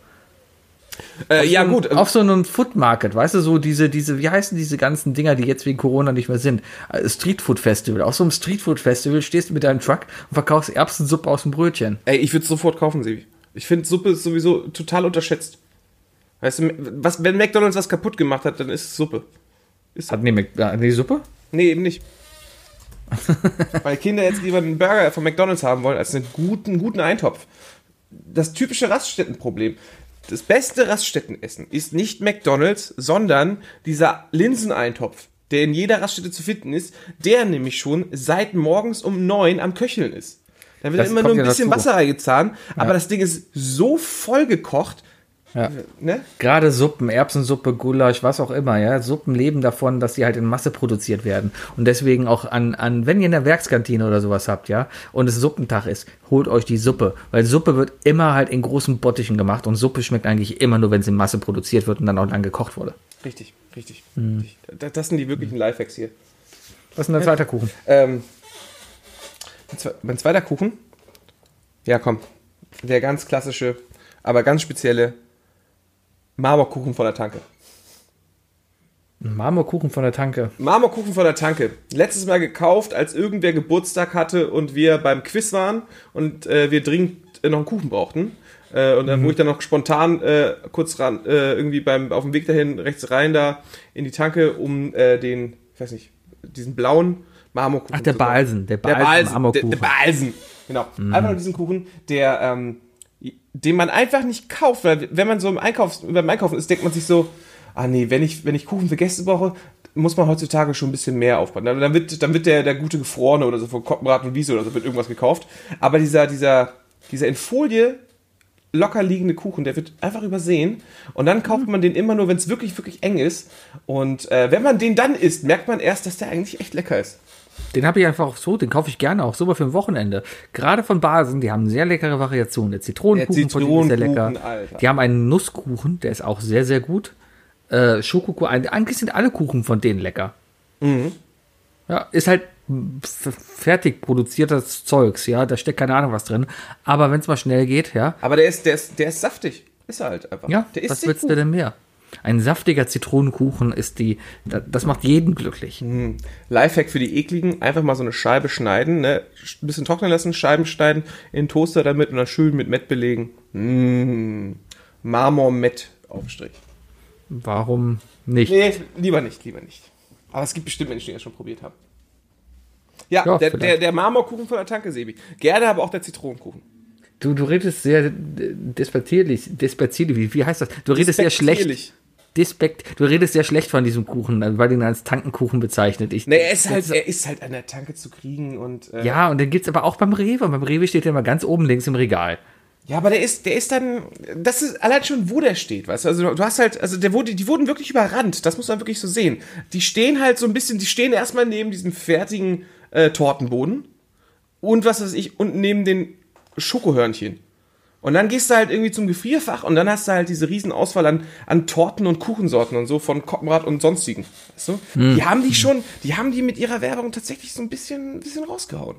Äh, ja, so, gut. Auf so einem Food Market, weißt du, so diese, diese, wie heißen diese ganzen Dinger, die jetzt wegen Corona nicht mehr sind? Äh, Street Food Festival. Auf so einem Street Food Festival stehst du mit deinem Truck und verkaufst Erbsensuppe aus dem Brötchen. Ey, ich würde sofort kaufen, Sebi. Ich finde, Suppe ist sowieso total unterschätzt. Weißt du, was, wenn McDonalds was kaputt gemacht hat, dann ist es Suppe. Hat nee, äh, nee, Suppe? Nee, eben nicht. Weil Kinder jetzt lieber einen Burger von McDonalds haben wollen, als einen guten, guten Eintopf. Das typische Raststättenproblem. Das beste Raststättenessen ist nicht McDonalds, sondern dieser Linseneintopf, der in jeder Raststätte zu finden ist, der nämlich schon seit morgens um neun am Köcheln ist. Da wird Das immer nur ein ja bisschen dazu. Wasser reingezahnt, aber das Ding ist so voll gekocht, Ja. ne? Gerade Suppen, Erbsensuppe, Gulasch, was auch immer, ja. Suppen leben davon, dass sie halt in Masse produziert werden. Und deswegen auch an, an, wenn ihr in der Werkskantine oder sowas habt, ja, und es Suppentag ist, holt euch die Suppe. Weil Suppe wird immer halt in großen Bottichen gemacht und Suppe schmeckt eigentlich immer nur, wenn sie in Masse produziert wird und dann auch lang gekocht wurde. Richtig, richtig. Hm. richtig. Das, das sind die wirklichen Lifehacks hier. Was ist denn der zweite Kuchen? Ähm, mein zweiter Kuchen. Ja, komm. Der ganz klassische, aber ganz spezielle Marmorkuchen von der Tanke. Marmorkuchen von der Tanke. Marmorkuchen von der Tanke. Letztes Mal gekauft, als irgendwer Geburtstag hatte und wir beim Quiz waren und äh, wir dringend äh, noch einen Kuchen brauchten. Äh, und dann, wo ich dann noch spontan äh, kurz ran, äh, irgendwie beim, auf dem Weg dahin rechts rein da in die Tanke, um den, ich weiß nicht, diesen blauen Marmorkuchen Ach, der zu kaufen. Balsen, der Der Balsen, Balsen, der, der Balsen. Genau. Einfach nur diesen Kuchen, der, ähm, den man einfach nicht kauft, weil wenn man so im Einkauf, beim Einkaufen ist, denkt man sich so, ah nee, wenn ich, wenn ich Kuchen für Gäste brauche, muss man heutzutage schon ein bisschen mehr aufbauen. Dann, dann wird, dann wird der, der gute Gefrorene oder so von Koppenrad und Wiese oder so wird irgendwas gekauft. Aber dieser, dieser, dieser in Folie locker liegende Kuchen, der wird einfach übersehen. Und dann kauft man den immer nur, wenn es wirklich, wirklich eng ist. Und äh, wenn man den dann isst, merkt man erst, dass der eigentlich echt lecker ist. Den habe ich einfach auch so, den kaufe ich gerne auch so mal für ein Wochenende. Gerade von Basen, die haben sehr leckere Variationen. Der Zitronenkuchen Der von denen ist sehr lecker. Zitronenkuchen, Alter. Die haben einen Nusskuchen, der ist auch sehr, sehr gut. Äh, Schokokuchen, eigentlich sind alle Kuchen von denen lecker. Mhm. Ja, ist halt fertig produziertes Zeugs, ja, da steckt keine Ahnung was drin. Aber wenn es mal schnell geht, ja, Aber der ist, der ist, der ist saftig. Ist er halt einfach. ja, der ist was willst du denn mehr? Ein saftiger Zitronenkuchen ist die, da- das macht jeden glücklich. Mhm. Lifehack für die ekligen, einfach mal so eine Scheibe schneiden, ne? Ein bisschen trocknen lassen, Scheiben schneiden, in den Toaster damit und dann schön mit Mett belegen. Mmh. Marmor-Mett-Aufstrich. Warum nicht? Nee, lieber nicht, lieber nicht. Aber es gibt bestimmt Menschen, die das schon probiert haben. Ja, Ja, der, der, der Marmorkuchen von der Tanke, Sebi. Gerne aber auch der Zitronenkuchen. Du, du redest sehr despektierlich, despektierlich, wie, wie heißt das? Du redest sehr schlecht. Despekt, du redest sehr schlecht von diesem Kuchen, weil du ihn als Tankenkuchen bezeichnet. Ich, Ne, er ist halt, er ist halt an der Tanke zu kriegen und. Äh, ja, und den gibt's aber auch beim Rewe. Und beim Rewe steht der immer ganz oben links im Regal. Ja, aber der ist, der ist dann, das ist allein schon, wo der steht, weißt du? Also du hast halt, also der wurde, die wurden wirklich überrannt, das muss man wirklich so sehen. Die stehen halt so ein bisschen, die stehen erstmal neben diesem fertigen äh, Tortenboden und was weiß ich, und neben den Schokohörnchen. Und dann gehst du halt irgendwie zum Gefrierfach und dann hast du halt diese riesen Auswahl an, an Torten und Kuchensorten und so von Koppenrad und sonstigen. Weißt du? Die haben die schon, die haben die mit ihrer Werbung tatsächlich so ein bisschen, ein bisschen rausgehauen.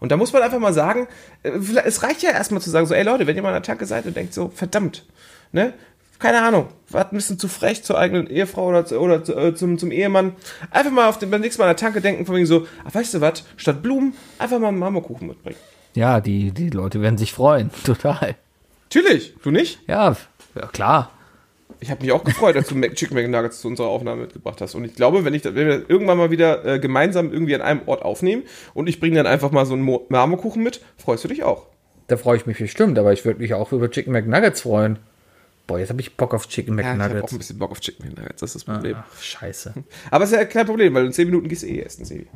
Und da muss man einfach mal sagen, äh, es reicht ja erstmal zu sagen, so, ey Leute, wenn ihr mal an der Tanke seid und denkt so, verdammt, ne? Keine Ahnung, wart ein bisschen zu frech zur eigenen Ehefrau oder, zu, oder zu, äh, zum, zum Ehemann. Einfach mal auf den, beim nächsten Mal an der Tanke denken, von wegen so, ach, weißt du was, statt Blumen einfach mal einen Marmorkuchen mitbringen. Ja, die, die Leute werden sich freuen. Total. Natürlich, du nicht? Ja, ja klar. Ich habe mich auch gefreut, als du Chicken McNuggets zu unserer Aufnahme mitgebracht hast. Und ich glaube, wenn, ich, wenn wir irgendwann mal wieder äh, gemeinsam irgendwie an einem Ort aufnehmen und ich bringe dann einfach mal so einen Mo Marmorkuchen mit, freust du dich auch. Da freue ich mich bestimmt, aber ich würde mich auch über Chicken McNuggets freuen. Boah, jetzt habe ich Bock auf Chicken Ja, ich habe auch McNuggets. ein bisschen Bock auf Chicken McNuggets, das ist das Problem. Ach, scheiße. Aber ist ja kein Problem, weil in 10 Minuten gehst du eh essen, Sebi.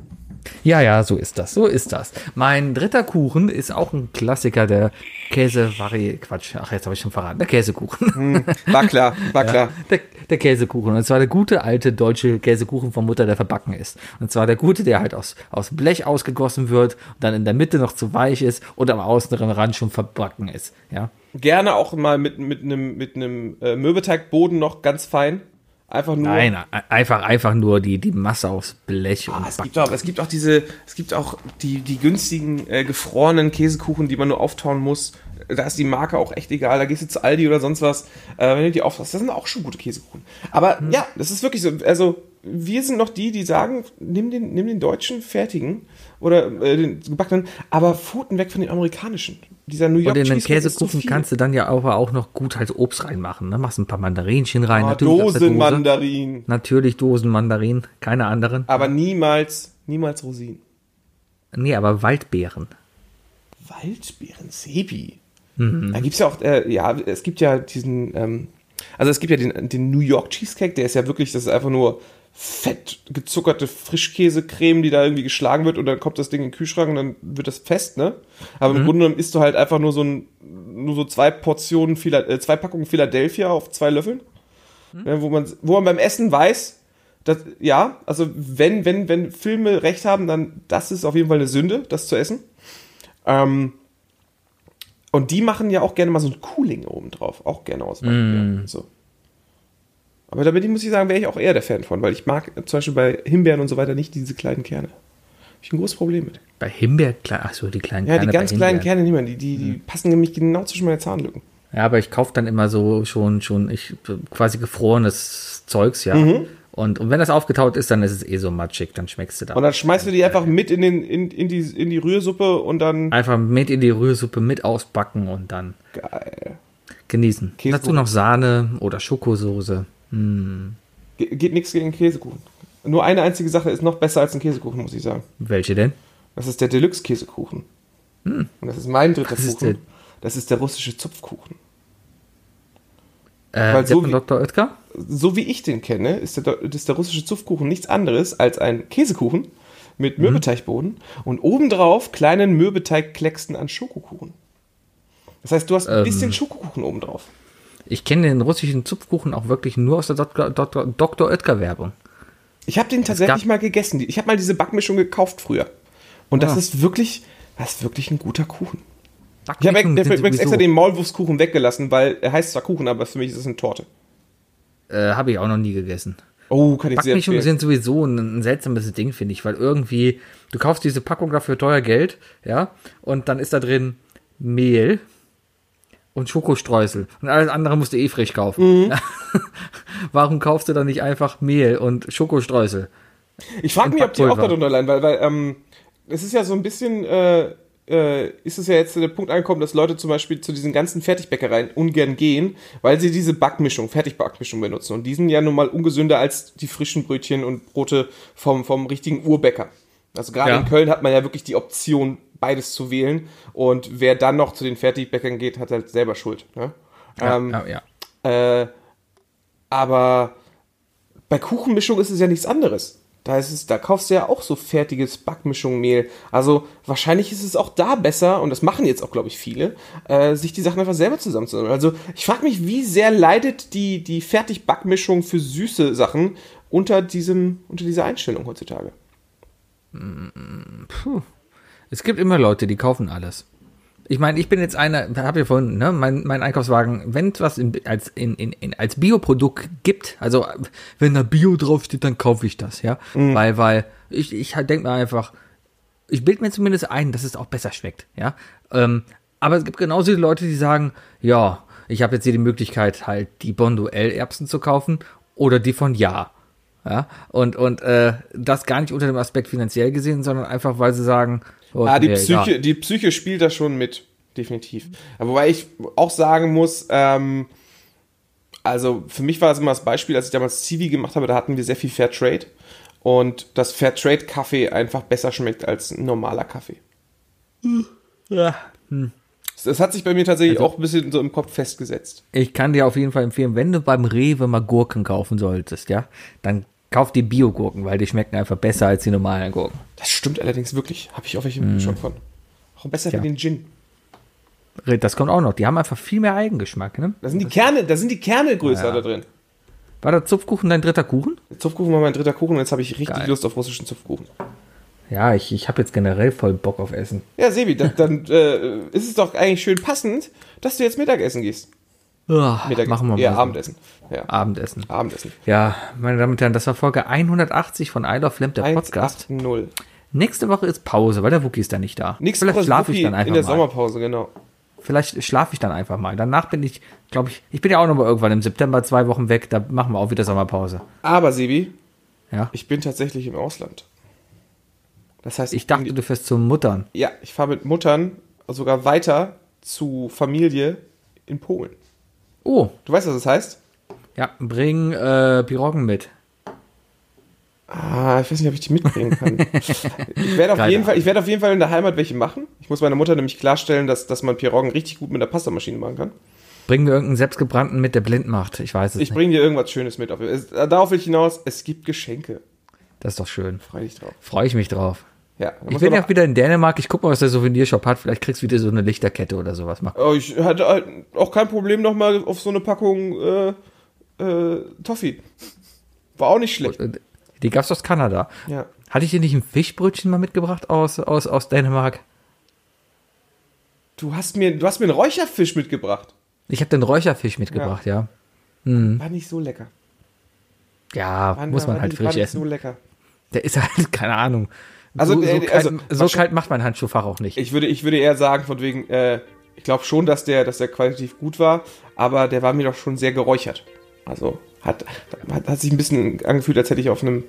Ja, ja, so ist das, so ist das. Mein dritter Kuchen ist auch ein Klassiker der Käsevari, Quatsch, ach, jetzt habe ich schon verraten, der Käsekuchen. War klar, war klar. Der, der Käsekuchen. Und zwar der gute alte deutsche Käsekuchen von Mutter, der verbacken ist. Und zwar der gute, der halt aus, aus Blech ausgegossen wird und dann in der Mitte noch zu weich ist und am außeren Rand schon verbacken ist. Ja. Gerne auch mal mit, mit einem mit einem äh, Mürbeteigboden noch ganz fein. Einfach nur. Nein, e- einfach, einfach nur die, die Masse aus Blech Ah, und es gibt auch, es gibt auch diese, es gibt auch die, die günstigen äh, gefrorenen Käsekuchen, die man nur auftauen muss. Da ist die Marke auch echt egal. Da gehst du zu Aldi oder sonst was. Äh, wenn du die auftaust, das sind auch schon gute Käsekuchen. Aber ja, das ist wirklich so. Also wir sind noch die, die sagen, nimm den, nimm den deutschen fertigen oder äh, den gebackenen, aber Pfoten weg von den amerikanischen. Dieser New York Und in den so Käsekuchen viel. kannst du dann ja auch, auch noch gut halt Obst reinmachen. Ne? Machst ein paar Mandarinchen rein. Ah, natürlich der Dose. Dosenmandarin. Natürlich Dosenmandarin, keine anderen. Aber niemals, niemals Rosinen. Nee, aber Waldbeeren. Waldbeeren, Sebi. Mhm. Da gibt's ja auch, äh, ja, es gibt ja diesen, ähm, also es gibt ja den, den New York Cheesecake, der ist ja wirklich, das ist einfach nur fett gezuckerte Frischkäsecreme, die da irgendwie geschlagen wird und dann kommt das Ding in den Kühlschrank und dann wird das fest, ne? Aber Mhm. im Grunde genommen isst du halt einfach nur so ein, nur so zwei Portionen, äh, zwei Packungen Philadelphia auf zwei Löffeln, Mhm. ne, wo man, wo man beim Essen weiß, dass, ja, also wenn, wenn, wenn Filme recht haben, dann das ist auf jeden Fall eine Sünde, das zu essen. Ähm, und die machen ja auch gerne mal so ein Cooling oben drauf. Auch gerne aus. Mm. So. Aber da bin ich, muss ich sagen, wäre ich auch eher der Fan von, weil ich mag zum Beispiel bei Himbeeren und so weiter nicht diese kleinen Kerne. Hab ich ein großes Problem mit. Bei Himbeer, ach so, die kleinen Ja, Kerne die bei ganz kleinen Himbeeren. Kerne nicht mehr. Die, die, die passen nämlich genau zwischen meine Zahnlücken. Ja, aber ich kaufe dann immer so schon, schon ich, quasi gefrorenes Zeugs, ja. Mhm. Und, und wenn das aufgetaut ist, dann ist es eh so matschig, dann schmeckst du da. Und dann schmeißt du die einfach mit in, den, in, in, die, in die Rührsuppe und dann. Einfach mit in die Rührsuppe mit ausbacken und dann Geil. genießen. Käsekuchen. Dazu noch Sahne oder Schokosoße. Ge geht nichts gegen Käsekuchen. Nur eine einzige Sache ist noch besser als ein Käsekuchen, muss ich sagen. Welche denn? Das ist der Deluxe-Käsekuchen. Und das ist mein dritter ist Kuchen. der- Das ist der russische Zupfkuchen. Äh, Weil so wie- Dr. Oetker? So wie ich den kenne, ist der, ist der russische Zupfkuchen nichts anderes als ein Käsekuchen Mhm. mit Mürbeteigboden und obendrauf kleinen Mürbeteigklecksen an Schokokuchen. Das heißt, du hast ein Ähm. bisschen Schokokuchen obendrauf. Ich kenne den russischen Zupfkuchen auch wirklich nur aus der Dr. Dr. Dr. Oetker Werbung. Ich habe den tatsächlich mal gegessen. Ich habe mal diese Backmischung gekauft früher. Und das Ah. ist wirklich, das ist wirklich ein guter Kuchen. Ich habe übrigens extra den Maulwurfskuchen weggelassen, weil er heißt zwar Kuchen, aber für mich ist es eine Torte. Äh, Habe ich auch noch nie gegessen. Oh, kann ich Backmischungen sind sowieso ein, ein seltsames Ding, finde ich, weil irgendwie, du kaufst diese Packung dafür teuer Geld, ja, und dann ist da drin Mehl und Schokostreusel und alles andere musst du eh frisch kaufen. Mhm. Warum kaufst du dann nicht einfach Mehl und Schokostreusel? Ich frage mich, ob die auch darunter leiden, weil, weil ähm, es ist ja so ein bisschen, äh, äh, ist es ja jetzt der Punkt angekommen, dass Leute zum Beispiel zu diesen ganzen Fertigbäckereien ungern gehen, weil sie diese Backmischung, Fertigbackmischung benutzen. Und die sind ja nun mal ungesünder als die frischen Brötchen und Brote vom, vom richtigen Urbäcker. Also gerade Ja. in Köln hat man ja wirklich die Option, beides zu wählen. Und wer dann noch zu den Fertigbäckern geht, hat halt selber Schuld. Ne? ähm, ja, ja. äh, aber bei Kuchenmischung ist es ja nichts anderes. Da, ist es, da kaufst du ja auch so fertiges Backmischungmehl. Also wahrscheinlich ist es auch da besser, und das machen jetzt auch, glaube ich, viele, äh, sich die Sachen einfach selber zusammenzusammeln. Also ich frage mich, wie sehr leidet die, die Fertigbackmischung für süße Sachen unter, diesem, unter dieser Einstellung heutzutage? Es gibt immer Leute, die kaufen alles. Ich meine, ich bin jetzt einer, habe ja vorhin, ne, mein, mein Einkaufswagen, wenn es was in, als, in, in, in, als Bioprodukt gibt, also wenn da Bio draufsteht, dann kaufe ich das, ja. Weil, weil ich, ich denke mir einfach, ich bilde mir zumindest ein, dass es auch besser schmeckt, ja. Ähm, aber es gibt genauso die Leute, die sagen, ja, ich habe jetzt hier die Möglichkeit, halt die Bonduell-Erbsen zu kaufen oder die von Ja. Ja, und, und äh, das gar nicht unter dem Aspekt finanziell gesehen, sondern einfach, weil sie sagen, oh, Ah, die egal. Psyche, die Psyche spielt da schon mit, definitiv. Aber wobei ich auch sagen muss, ähm, also für mich war das immer das Beispiel, als ich damals Civi gemacht habe, da hatten wir sehr viel Fairtrade und dass Fairtrade-Kaffee einfach besser schmeckt als ein normaler Kaffee. Ja. Das hat sich bei mir tatsächlich auch ein bisschen so im Kopf festgesetzt. Ich kann dir auf jeden Fall empfehlen, wenn du beim Rewe mal Gurken kaufen solltest, ja, dann kauf die Bio-Gurken, weil die schmecken einfach besser als die normalen Gurken. Das stimmt allerdings wirklich. Habe ich auch welche im Shop von. Auch besser Ja. wie den Gin. Das kommt auch noch. Die haben einfach viel mehr Eigengeschmack, ne? Da sind die Kerne, da sind die Kerne größer da drin. War der Zupfkuchen dein dritter Kuchen? Zupfkuchen war mein dritter Kuchen und jetzt habe ich richtig Geil. Lust auf russischen Zupfkuchen. Ja, ich, ich habe jetzt generell voll Bock auf Essen. Ja, Sebi, dann, dann äh, ist es doch eigentlich schön passend, dass du jetzt Mittagessen gehst. Mittagessen. Machen wir mal. Ja, so. Abendessen. Ja, Abendessen. Abendessen. Ja, meine Damen und Herren, das war Folge 180 von I Love Lamp, der Podcast. 180. Nächste Woche ist Pause, weil der Wookie ist dann nicht da. Nächste Vielleicht schlafe ich dann einfach in der mal. Sommerpause, genau. Vielleicht schlafe ich dann einfach mal. Danach bin ich, glaube ich, ich bin ja auch noch mal irgendwann im September zwei Wochen weg. Da machen wir auch wieder Sommerpause. Aber Sebi, Ja. ich bin tatsächlich im Ausland. Das heißt, Ich dachte, bin- du fährst zum Muttern. ja, ich fahre mit Muttern sogar weiter zu Familie in Polen. Oh, Du weißt, was das heißt? ja, bring äh, Piroggen mit. Ah, ich weiß nicht, ob ich die mitbringen kann. ich werde auf, Keine jeden Fall, ich werde auf jeden Fall in der Heimat welche machen. Ich muss meiner Mutter nämlich klarstellen, dass, dass man Piroggen richtig gut mit der Pastamaschine machen kann. Bring mir irgendeinen selbstgebrannten mit, der blind macht. Ich weiß es Ich nicht. bringe dir irgendwas Schönes mit. Darauf will ich hinaus, es gibt Geschenke. Das ist doch schön. Freu dich drauf. Freue ich mich drauf. Ja, Ich bin ja auch wieder in Dänemark. Ich guck mal, was der Souvenirshop hat. Vielleicht kriegst du wieder so eine Lichterkette oder sowas. Mach. Oh, ich hatte halt auch kein Problem nochmal auf so eine Packung äh, äh, Toffee. War auch nicht schlecht. Die gab's aus Kanada. Ja. Hatte ich dir nicht ein Fischbrötchen mal mitgebracht aus, aus, aus Dänemark? Du hast mir, du hast mir einen Räucherfisch mitgebracht. Ich habe den Räucherfisch mitgebracht, ja. War nicht so lecker. Ja, War, muss man war halt nicht, war frisch nicht essen. so lecker. Der ist halt, keine Ahnung. Also, so, so, äh, kalt, also, so wahrscheinlich- kalt macht mein Handschuhfach auch nicht. Ich würde, ich würde eher sagen, von wegen, äh, ich glaube schon, dass der, dass der qualitativ gut war, aber der war mir doch schon sehr geräuchert. Also hat, hat, hat sich ein bisschen angefühlt, als hätte ich auf einem,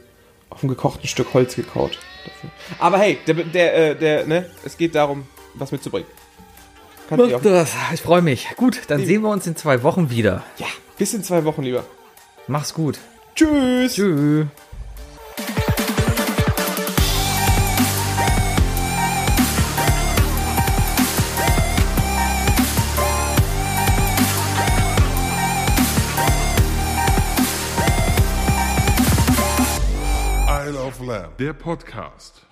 auf einem gekochten Stück Holz gekaut. Dafür. Aber hey, der, der, äh, der, ne, es geht darum, was mitzubringen. Kannst du Mach auch. das. Ich freue mich. Gut, dann sehen wir uns in zwei Wochen wieder. Ja, bis in zwei Wochen lieber. Mach's gut. Tschüss. Tschüss. Lamb, der Podcast.